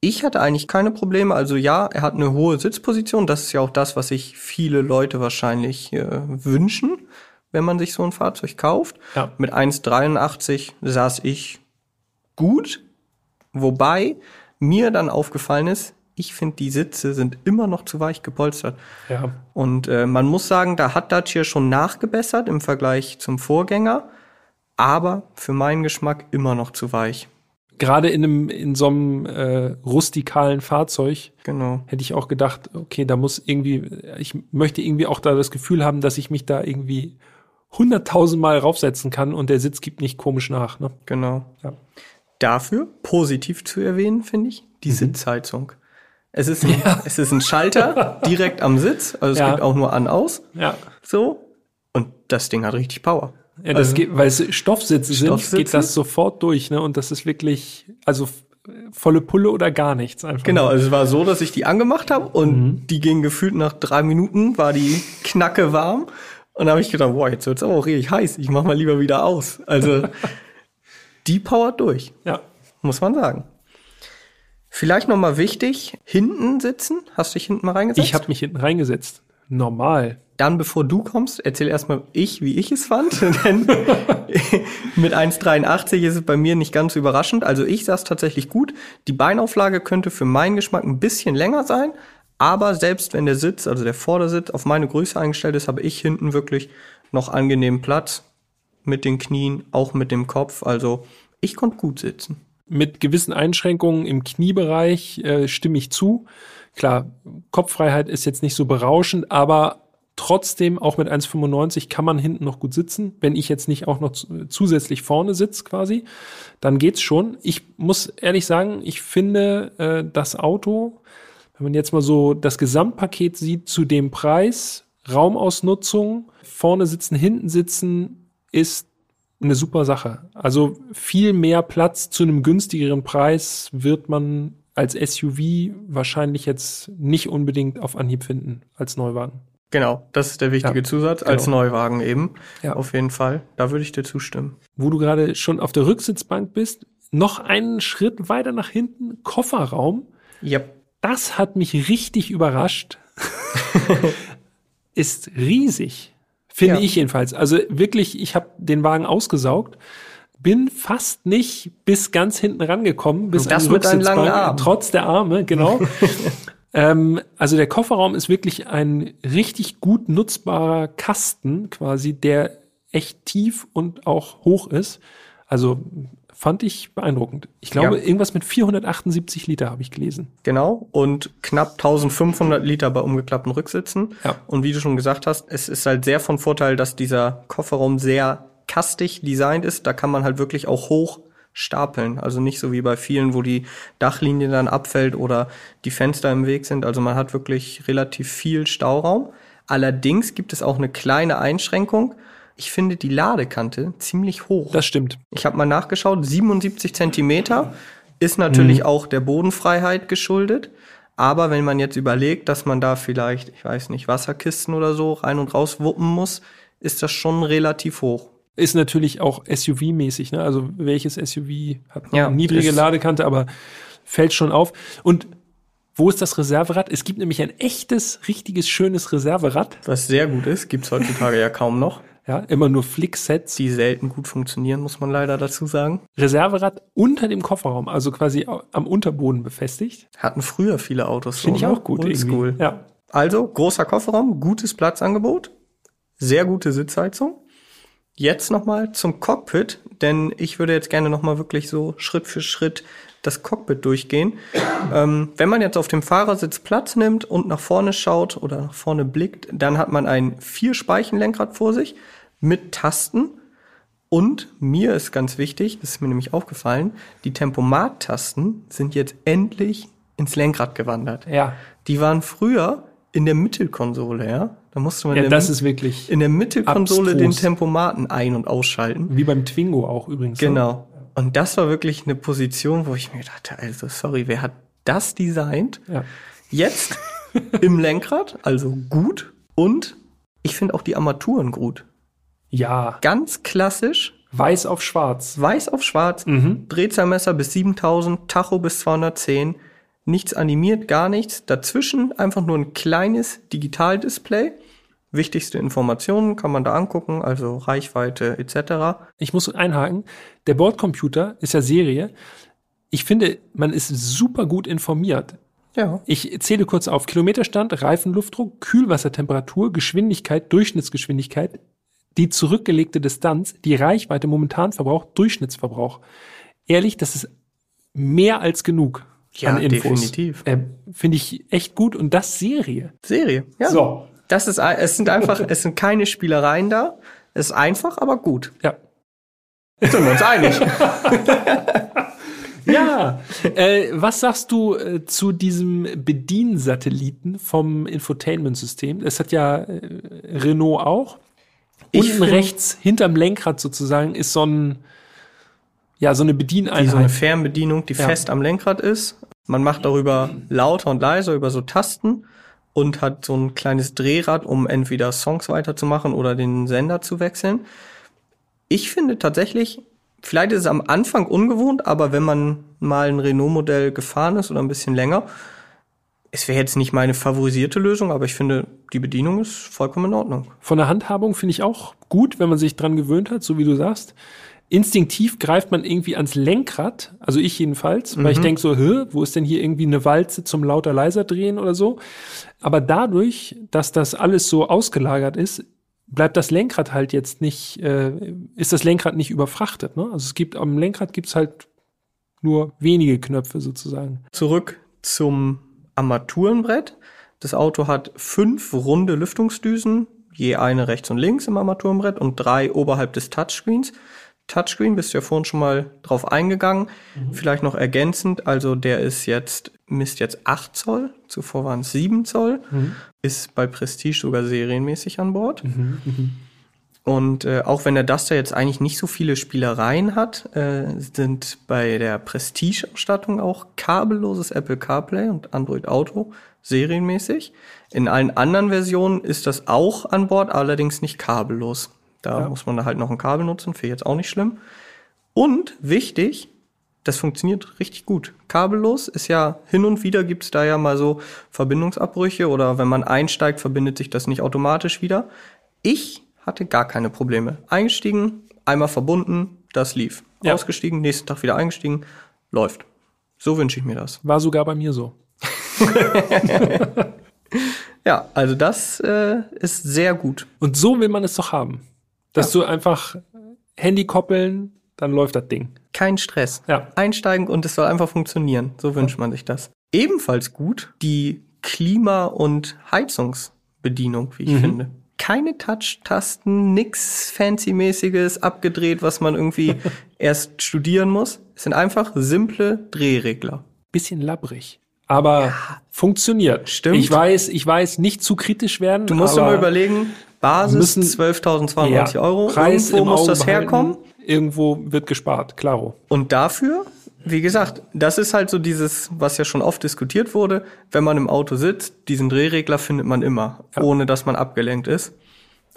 Ich hatte eigentlich keine Probleme. Also ja, er hat eine hohe Sitzposition. Das ist ja auch das, was sich viele Leute wahrscheinlich äh, wünschen, wenn man sich so ein Fahrzeug kauft. Ja. Mit 1,83 saß ich gut. Wobei mir dann aufgefallen ist, ich finde, die Sitze sind immer noch zu weich gepolstert. Ja. Und äh, man muss sagen, da hat Dacia schon nachgebessert im Vergleich zum Vorgänger, aber für meinen Geschmack immer noch zu weich. Gerade in einem in so einem äh, rustikalen Fahrzeug genau. hätte ich auch gedacht, okay, da muss irgendwie, ich möchte irgendwie auch da das Gefühl haben, dass ich mich da irgendwie hunderttausendmal raufsetzen kann und der Sitz gibt nicht komisch nach. Ne? Genau. Ja. Dafür positiv zu erwähnen, finde ich, die mhm. Sitzheizung. Es ist, [LAUGHS] ein, ja. es ist ein Schalter direkt am Sitz, also es ja. gibt auch nur an aus. Ja. So. Und das Ding hat richtig Power. Ja, das also, geht, weil es Stoffsitze, Stoffsitze sind, geht das sofort durch, ne? Und das ist wirklich, also volle Pulle oder gar nichts einfach. Genau, also es war so, dass ich die angemacht habe und mhm. die ging gefühlt nach drei Minuten, war die knacke warm. Und da habe ich gedacht, boah, jetzt wird's aber auch richtig heiß. Ich mach mal lieber wieder aus. Also [LAUGHS] die powert durch. Ja. Muss man sagen. Vielleicht noch mal wichtig, hinten sitzen. Hast du dich hinten mal reingesetzt? Ich habe mich hinten reingesetzt. Normal. Dann, bevor du kommst, erzähl erstmal ich, wie ich es fand. [LAUGHS] Denn [LAUGHS] mit 1,83 ist es bei mir nicht ganz überraschend. Also ich saß tatsächlich gut. Die Beinauflage könnte für meinen Geschmack ein bisschen länger sein. Aber selbst wenn der Sitz, also der Vordersitz, auf meine Größe eingestellt ist, habe ich hinten wirklich noch angenehmen Platz mit den Knien, auch mit dem Kopf. Also ich konnte gut sitzen. Mit gewissen Einschränkungen im Kniebereich äh, stimme ich zu. Klar, Kopffreiheit ist jetzt nicht so berauschend, aber trotzdem auch mit 1,95 kann man hinten noch gut sitzen. Wenn ich jetzt nicht auch noch zusätzlich vorne sitze quasi, dann geht's schon. Ich muss ehrlich sagen, ich finde äh, das Auto, wenn man jetzt mal so das Gesamtpaket sieht zu dem Preis, Raumausnutzung, vorne sitzen, hinten sitzen, ist eine super Sache. Also viel mehr Platz zu einem günstigeren Preis wird man als SUV wahrscheinlich jetzt nicht unbedingt auf Anhieb finden als Neuwagen. Genau, das ist der wichtige ja, Zusatz genau. als Neuwagen eben. Ja. Auf jeden Fall. Da würde ich dir zustimmen. Wo du gerade schon auf der Rücksitzbank bist, noch einen Schritt weiter nach hinten, Kofferraum. Ja. Das hat mich richtig überrascht. [LAUGHS] ist riesig. Finde ja. ich jedenfalls. Also wirklich, ich habe den Wagen ausgesaugt bin fast nicht bis ganz hinten rangekommen, bis das an mit einen langen Arm. trotz der Arme, genau. [LAUGHS] ähm, also der Kofferraum ist wirklich ein richtig gut nutzbarer Kasten, quasi, der echt tief und auch hoch ist. Also fand ich beeindruckend. Ich glaube, ja. irgendwas mit 478 Liter habe ich gelesen. Genau, und knapp 1500 Liter bei umgeklappten Rücksitzen. Ja. Und wie du schon gesagt hast, es ist halt sehr von Vorteil, dass dieser Kofferraum sehr kastig designt ist, da kann man halt wirklich auch hoch stapeln. Also nicht so wie bei vielen, wo die Dachlinie dann abfällt oder die Fenster im Weg sind. Also man hat wirklich relativ viel Stauraum. Allerdings gibt es auch eine kleine Einschränkung. Ich finde die Ladekante ziemlich hoch. Das stimmt. Ich habe mal nachgeschaut, 77 Zentimeter ist natürlich mhm. auch der Bodenfreiheit geschuldet. Aber wenn man jetzt überlegt, dass man da vielleicht, ich weiß nicht, Wasserkisten oder so rein und raus wuppen muss, ist das schon relativ hoch. Ist natürlich auch SUV-mäßig, ne? Also welches SUV hat ja, eine niedrige Ladekante, aber fällt schon auf. Und wo ist das Reserverad? Es gibt nämlich ein echtes, richtiges, schönes Reserverad. Was sehr gut ist, gibt's heutzutage ja kaum noch. Ja, immer nur Flicksets. Die selten gut funktionieren, muss man leider dazu sagen. Reserverad unter dem Kofferraum, also quasi am Unterboden befestigt. Hatten früher viele Autos Finde so, ich ne? auch gut. Oldschool. Ja. Also, großer Kofferraum, gutes Platzangebot, sehr gute Sitzheizung. Jetzt nochmal zum Cockpit, denn ich würde jetzt gerne nochmal wirklich so Schritt für Schritt das Cockpit durchgehen. Ähm, wenn man jetzt auf dem Fahrersitz Platz nimmt und nach vorne schaut oder nach vorne blickt, dann hat man ein Vier-Speichen-Lenkrad vor sich mit Tasten. Und mir ist ganz wichtig, das ist mir nämlich aufgefallen, die Tempomat-Tasten sind jetzt endlich ins Lenkrad gewandert. Ja. Die waren früher in der Mittelkonsole, ja. Da musste man ja, in wirklich in der Mittelkonsole den Tempomaten ein- und ausschalten. Wie beim Twingo auch übrigens. Ne? Genau. Und das war wirklich eine Position, wo ich mir dachte, also sorry, wer hat das designt? Ja. Jetzt [LAUGHS] im Lenkrad, also gut. Und ich finde auch die Armaturen gut. Ja. Ganz klassisch. Weiß auf schwarz. Weiß auf schwarz. Mhm. Drehzahlmesser bis 7000, Tacho bis 210 nichts animiert, gar nichts. Dazwischen einfach nur ein kleines Digitaldisplay. Wichtigste Informationen kann man da angucken, also Reichweite etc. Ich muss einhaken, der Bordcomputer ist ja Serie. Ich finde, man ist super gut informiert. Ja. Ich zähle kurz auf Kilometerstand, Reifenluftdruck, Kühlwassertemperatur, Geschwindigkeit, Durchschnittsgeschwindigkeit, die zurückgelegte Distanz, die Reichweite, Momentanverbrauch, Durchschnittsverbrauch. Ehrlich, das ist mehr als genug ja, an Infos. definitiv. Äh, Finde ich echt gut und das Serie. Serie, ja. So. Das ist, es sind einfach, [LAUGHS] es sind keine Spielereien da. Es ist einfach, aber gut. Ja. Sind wir uns einig. [LAUGHS] ja. Äh, was sagst du äh, zu diesem Bediensatelliten vom Infotainment-System? Das hat ja äh, Renault auch. Ich Unten rechts hinterm Lenkrad sozusagen ist so ein ja, so eine Bedieneinheit. Die so eine Fernbedienung, die ja. fest am Lenkrad ist. Man macht darüber lauter und leiser über so Tasten und hat so ein kleines Drehrad, um entweder Songs weiterzumachen oder den Sender zu wechseln. Ich finde tatsächlich, vielleicht ist es am Anfang ungewohnt, aber wenn man mal ein Renault-Modell gefahren ist oder ein bisschen länger, es wäre jetzt nicht meine favorisierte Lösung, aber ich finde, die Bedienung ist vollkommen in Ordnung. Von der Handhabung finde ich auch gut, wenn man sich dran gewöhnt hat, so wie du sagst instinktiv greift man irgendwie ans Lenkrad, also ich jedenfalls, mhm. weil ich mhm. denke so, Hä, wo ist denn hier irgendwie eine Walze zum lauter leiser drehen oder so? Aber dadurch, dass das alles so ausgelagert ist, bleibt das Lenkrad halt jetzt nicht, äh, ist das Lenkrad nicht überfrachtet. Ne? Also es gibt am Lenkrad gibt's halt nur wenige Knöpfe sozusagen. Zurück zum Armaturenbrett. Das Auto hat fünf runde Lüftungsdüsen, je eine rechts und links im Armaturenbrett und drei oberhalb des Touchscreens. Touchscreen, bist du ja vorhin schon mal drauf eingegangen. Mhm. Vielleicht noch ergänzend, also der ist jetzt, misst jetzt 8 Zoll, zuvor waren es 7 Zoll, mhm. ist bei Prestige sogar serienmäßig an Bord. Mhm. mhm. Und äh, auch wenn der Duster jetzt eigentlich nicht so viele Spielereien hat, äh, sind bei der Prestige-Ausstattung auch kabelloses Apple CarPlay und Android Auto serienmäßig. In allen anderen Versionen ist das auch an Bord, allerdings nicht kabellos. Da ja. muss man da halt noch ein Kabel nutzen, finde ich jetzt auch nicht schlimm. Und wichtig, das funktioniert richtig gut. Kabellos ist ja hin und wieder gibt es da ja mal so Verbindungsabbrüche oder wenn man einsteigt, verbindet sich das nicht automatisch wieder. Ich hatte gar keine Probleme. Eingestiegen, einmal verbunden, das lief. Ja. Ausgestiegen, nächsten Tag wieder eingestiegen, läuft. So wünsche ich mir das. War sogar bei mir so. [LAUGHS] ja, also das äh, ist sehr gut. Und so will man es doch haben. Dass ja. du einfach Handy koppeln, dann läuft das Ding. Kein Stress. Ja. Einsteigen und es soll einfach funktionieren. So wünscht man sich das. Ebenfalls gut die Klima- und Heizungsbedienung, wie ich mhm. finde. Keine Touch-Tasten, nix Fancy-mäßiges abgedreht, was man irgendwie [LAUGHS] erst studieren muss. Es sind einfach simple Drehregler. Bisschen labbrig aber ja, funktioniert. Stimmt. Ich weiß, ich weiß, nicht zu kritisch werden. Du musst mal überlegen, Basis 12.290 ja, Euro. Preis Irgendwo muss das herkommen. Irgendwo wird gespart, klaro. Und dafür, wie gesagt, das ist halt so dieses, was ja schon oft diskutiert wurde, wenn man im Auto sitzt, diesen Drehregler findet man immer, ja. ohne dass man abgelenkt ist.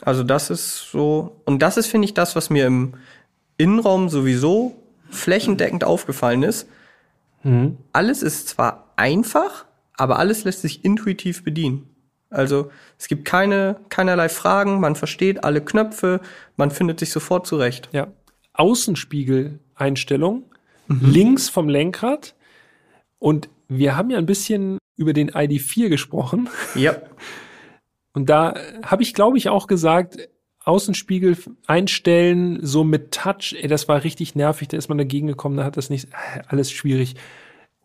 Also das ist so, und das ist, finde ich, das, was mir im Innenraum sowieso flächendeckend aufgefallen ist. Mhm. Alles ist zwar einfach, aber alles lässt sich intuitiv bedienen. Also es gibt keine, keinerlei Fragen, man versteht alle Knöpfe, man findet sich sofort zurecht. Ja. Außenspiegeleinstellung, mhm. links vom Lenkrad. Und wir haben ja ein bisschen über den ID4 gesprochen. Ja. [LAUGHS] Und da habe ich, glaube ich, auch gesagt, Außenspiegel einstellen, so mit Touch, ey, das war richtig nervig, da ist man dagegen gekommen, da hat das nicht, alles schwierig.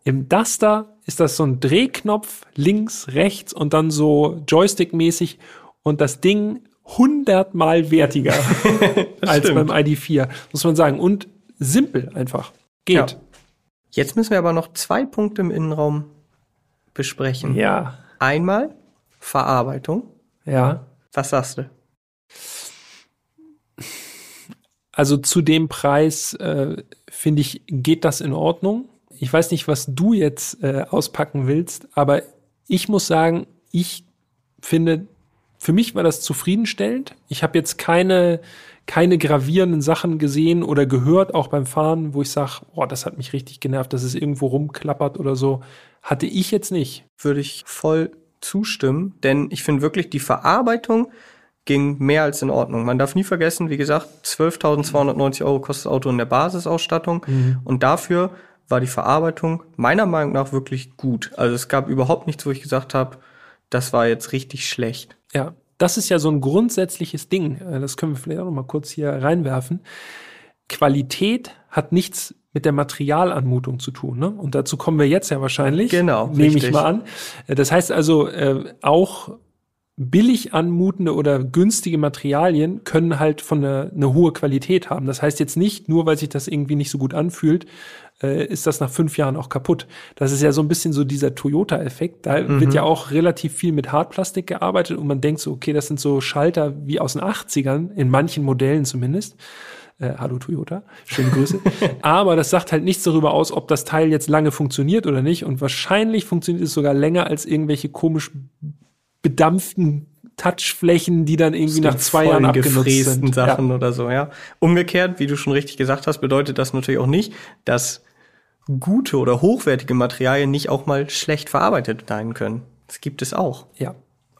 Im Duster ist das so ein Drehknopf links, rechts und dann so Joystick-mäßig und das Ding hundertmal wertiger [LAUGHS] [LAUGHS] als beim ID4, muss man sagen. Und simpel einfach. Geht. Ja. Jetzt müssen wir aber noch zwei Punkte im Innenraum besprechen. Ja. Einmal Verarbeitung. Ja. Was sagst du? Also zu dem Preis, äh, finde ich, geht das in Ordnung ich weiß nicht, was du jetzt äh, auspacken willst, aber ich muss sagen, ich finde, für mich war das zufriedenstellend. Ich habe jetzt keine, keine gravierenden Sachen gesehen oder gehört, auch beim Fahren, wo ich sage, oh, das hat mich richtig genervt, dass es irgendwo rumklappert oder so. Hatte ich jetzt nicht. Würde ich voll zustimmen, denn ich finde wirklich die Verarbeitung ging mehr als in Ordnung. Man darf nie vergessen, wie gesagt, 12.290 Euro kostet das Auto in der Basisausstattung mhm. und dafür war die Verarbeitung meiner Meinung nach wirklich gut. Also es gab überhaupt nichts, wo ich gesagt habe, das war jetzt richtig schlecht. Ja, das ist ja so ein grundsätzliches Ding. Äh, das können wir vielleicht auch noch mal kurz hier reinwerfen. Qualität hat nichts mit der Materialanmutung zu tun. Ne? Und dazu kommen wir jetzt ja wahrscheinlich. Genau. Nehme ich mal an. Äh, das heißt also, äh, auch billig anmutende oder günstige Materialien können halt von einer eine hohe Qualität haben. Das heißt jetzt nicht, nur weil sich das irgendwie nicht so gut anfühlt, äh, ist das nach fünf Jahren auch kaputt. Das ist ja so ein bisschen so dieser Toyota-Effekt. Da mhm. wird ja auch relativ viel mit Hartplastik gearbeitet und man denkt so, okay, das sind so Schalter wie aus den 80ern, in manchen Modellen zumindest. Äh, hallo Toyota, schöne Grüße. [LAUGHS] Aber das sagt halt nichts darüber aus, ob das Teil jetzt lange funktioniert oder nicht. Und wahrscheinlich funktioniert es sogar länger als irgendwelche komisch bedampften Touchflächen, die dann irgendwie nach zwei Jahren abgenutzt sind. Sachen ja. oder so, ja. Umgekehrt, wie du schon richtig gesagt hast, bedeutet das natürlich auch nicht, dass gute oder hochwertige Materialien nicht auch mal schlecht verarbeitet sein können. Das gibt es auch. Ja.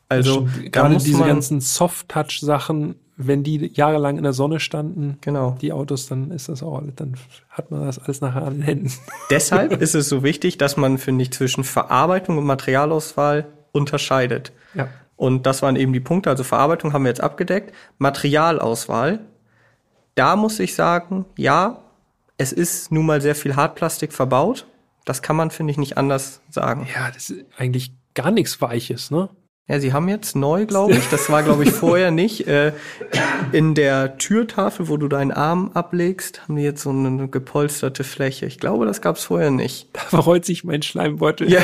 Also gerade diese ganzen Soft-Touch-Sachen, wenn die jahrelang in der Sonne standen, genau. die Autos, dann ist das auch, dann hat man das alles nachher an den Händen. [LAUGHS] Deshalb ist es so wichtig, dass man, finde ich, zwischen Verarbeitung und Materialauswahl unterscheidet. Ja. Und das waren eben die Punkte. Also Verarbeitung haben wir jetzt abgedeckt. Materialauswahl. Da muss ich sagen, ja, es ist nun mal sehr viel Hartplastik verbaut. Das kann man, finde ich, nicht anders sagen. Ja, das ist eigentlich gar nichts Weiches, ne? Ja, sie haben jetzt neu, glaube ich, das war, glaube ich, vorher [LAUGHS] nicht, äh, in der Türtafel, wo du deinen Arm ablegst, haben die jetzt so eine gepolsterte Fläche. Ich glaube, das gab es vorher nicht. Da verrollt sich mein Schleimbeutel. Ja.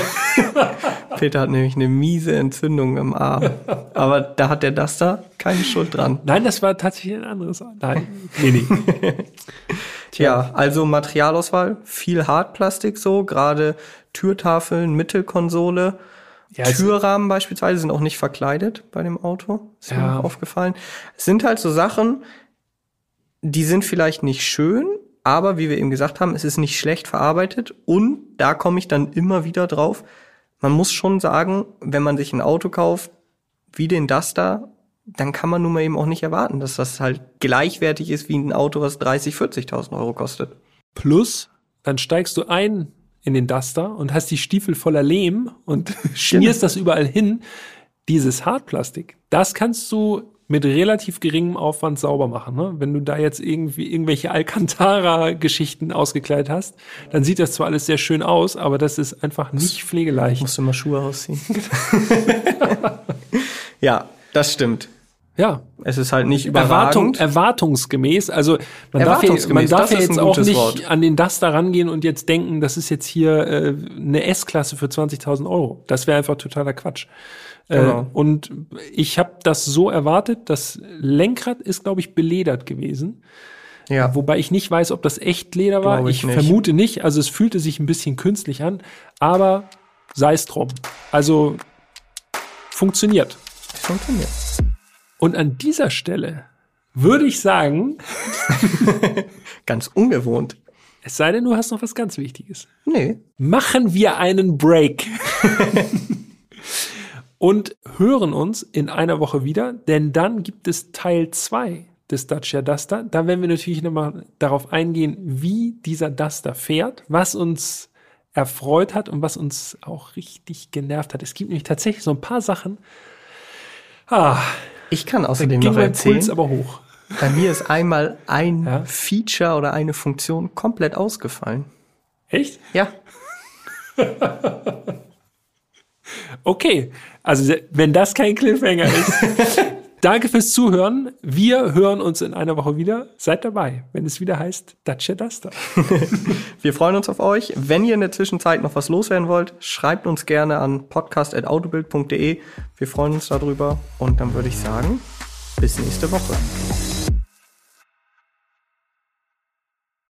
[LAUGHS] Peter hat nämlich eine miese Entzündung im Arm. Aber da hat der Duster keine Schuld dran. Nein, das war tatsächlich ein anderes. Nein, nee, nee. [LAUGHS] Ja, also Materialauswahl, viel Hartplastik so, gerade Türtafeln, Mittelkonsole ja, Türrahmen beispielsweise sind auch nicht verkleidet bei dem Auto. Ist ja. mir aufgefallen. Es sind halt so Sachen, die sind vielleicht nicht schön, aber wie wir eben gesagt haben, es ist nicht schlecht verarbeitet. Und da komme ich dann immer wieder drauf. Man muss schon sagen, wenn man sich ein Auto kauft, wie den Duster, dann kann man nun mal eben auch nicht erwarten, dass das halt gleichwertig ist wie ein Auto, was 30, 40.000 Euro kostet. Plus, dann steigst du ein in den Duster und hast die Stiefel voller Lehm und [LAUGHS] schmierst das überall hin. Dieses Hartplastik, das kannst du mit relativ geringem Aufwand sauber machen. Ne? Wenn du da jetzt irgendwie irgendwelche Alcantara-Geschichten ausgekleidet hast, dann sieht das zwar alles sehr schön aus, aber das ist einfach nicht pflegeleicht. Musst du mal Schuhe ausziehen. [LAUGHS] [LAUGHS] ja, das stimmt. Ja. Es ist halt nicht Erwartung, erwartungsgemäß. Also man darf, ja, man darf ja jetzt auch nicht Wort. an den Duster rangehen und jetzt denken, das ist jetzt hier äh, eine S-Klasse für 20.000 Euro. Das wäre einfach totaler Quatsch. Äh, genau. Äh, und ich habe das so erwartet, das Lenkrad ist, glaube ich, beledert gewesen. Ja. Wobei ich nicht weiß, ob das echt Leder war. Glaube ich, ich nicht. vermute nicht. Also es fühlte sich ein bisschen künstlich an, aber sei es drum. Also funktioniert. Funktioniert. Und an dieser Stelle würde ich sagen, [LAUGHS] ganz ungewohnt. Es sei denn, du hast noch was ganz Wichtiges. Nee. Machen wir einen Break. [LAUGHS] und hören uns in einer Woche wieder, denn dann gibt es Teil 2 des Dacia Duster. Da werden wir natürlich nochmal darauf eingehen, wie dieser Duster fährt, was uns erfreut hat und was uns auch richtig genervt hat. Es gibt nämlich tatsächlich so ein paar Sachen. Ah, ich kann außerdem noch erzählen. Puls aber hoch. Bei mir ist einmal ein ja? Feature oder eine Funktion komplett ausgefallen. Echt? Ja. [LAUGHS] okay, also wenn das kein Cliffhanger ist. [LAUGHS] Danke fürs Zuhören. Wir hören uns in einer Woche wieder. Seid dabei, wenn es wieder heißt Dacia Duster. [LAUGHS] Wir freuen uns auf euch. Wenn ihr in der Zwischenzeit noch was loswerden wollt, schreibt uns gerne an podcast.autobild.de. Wir freuen uns darüber und dann würde ich sagen, bis nächste Woche.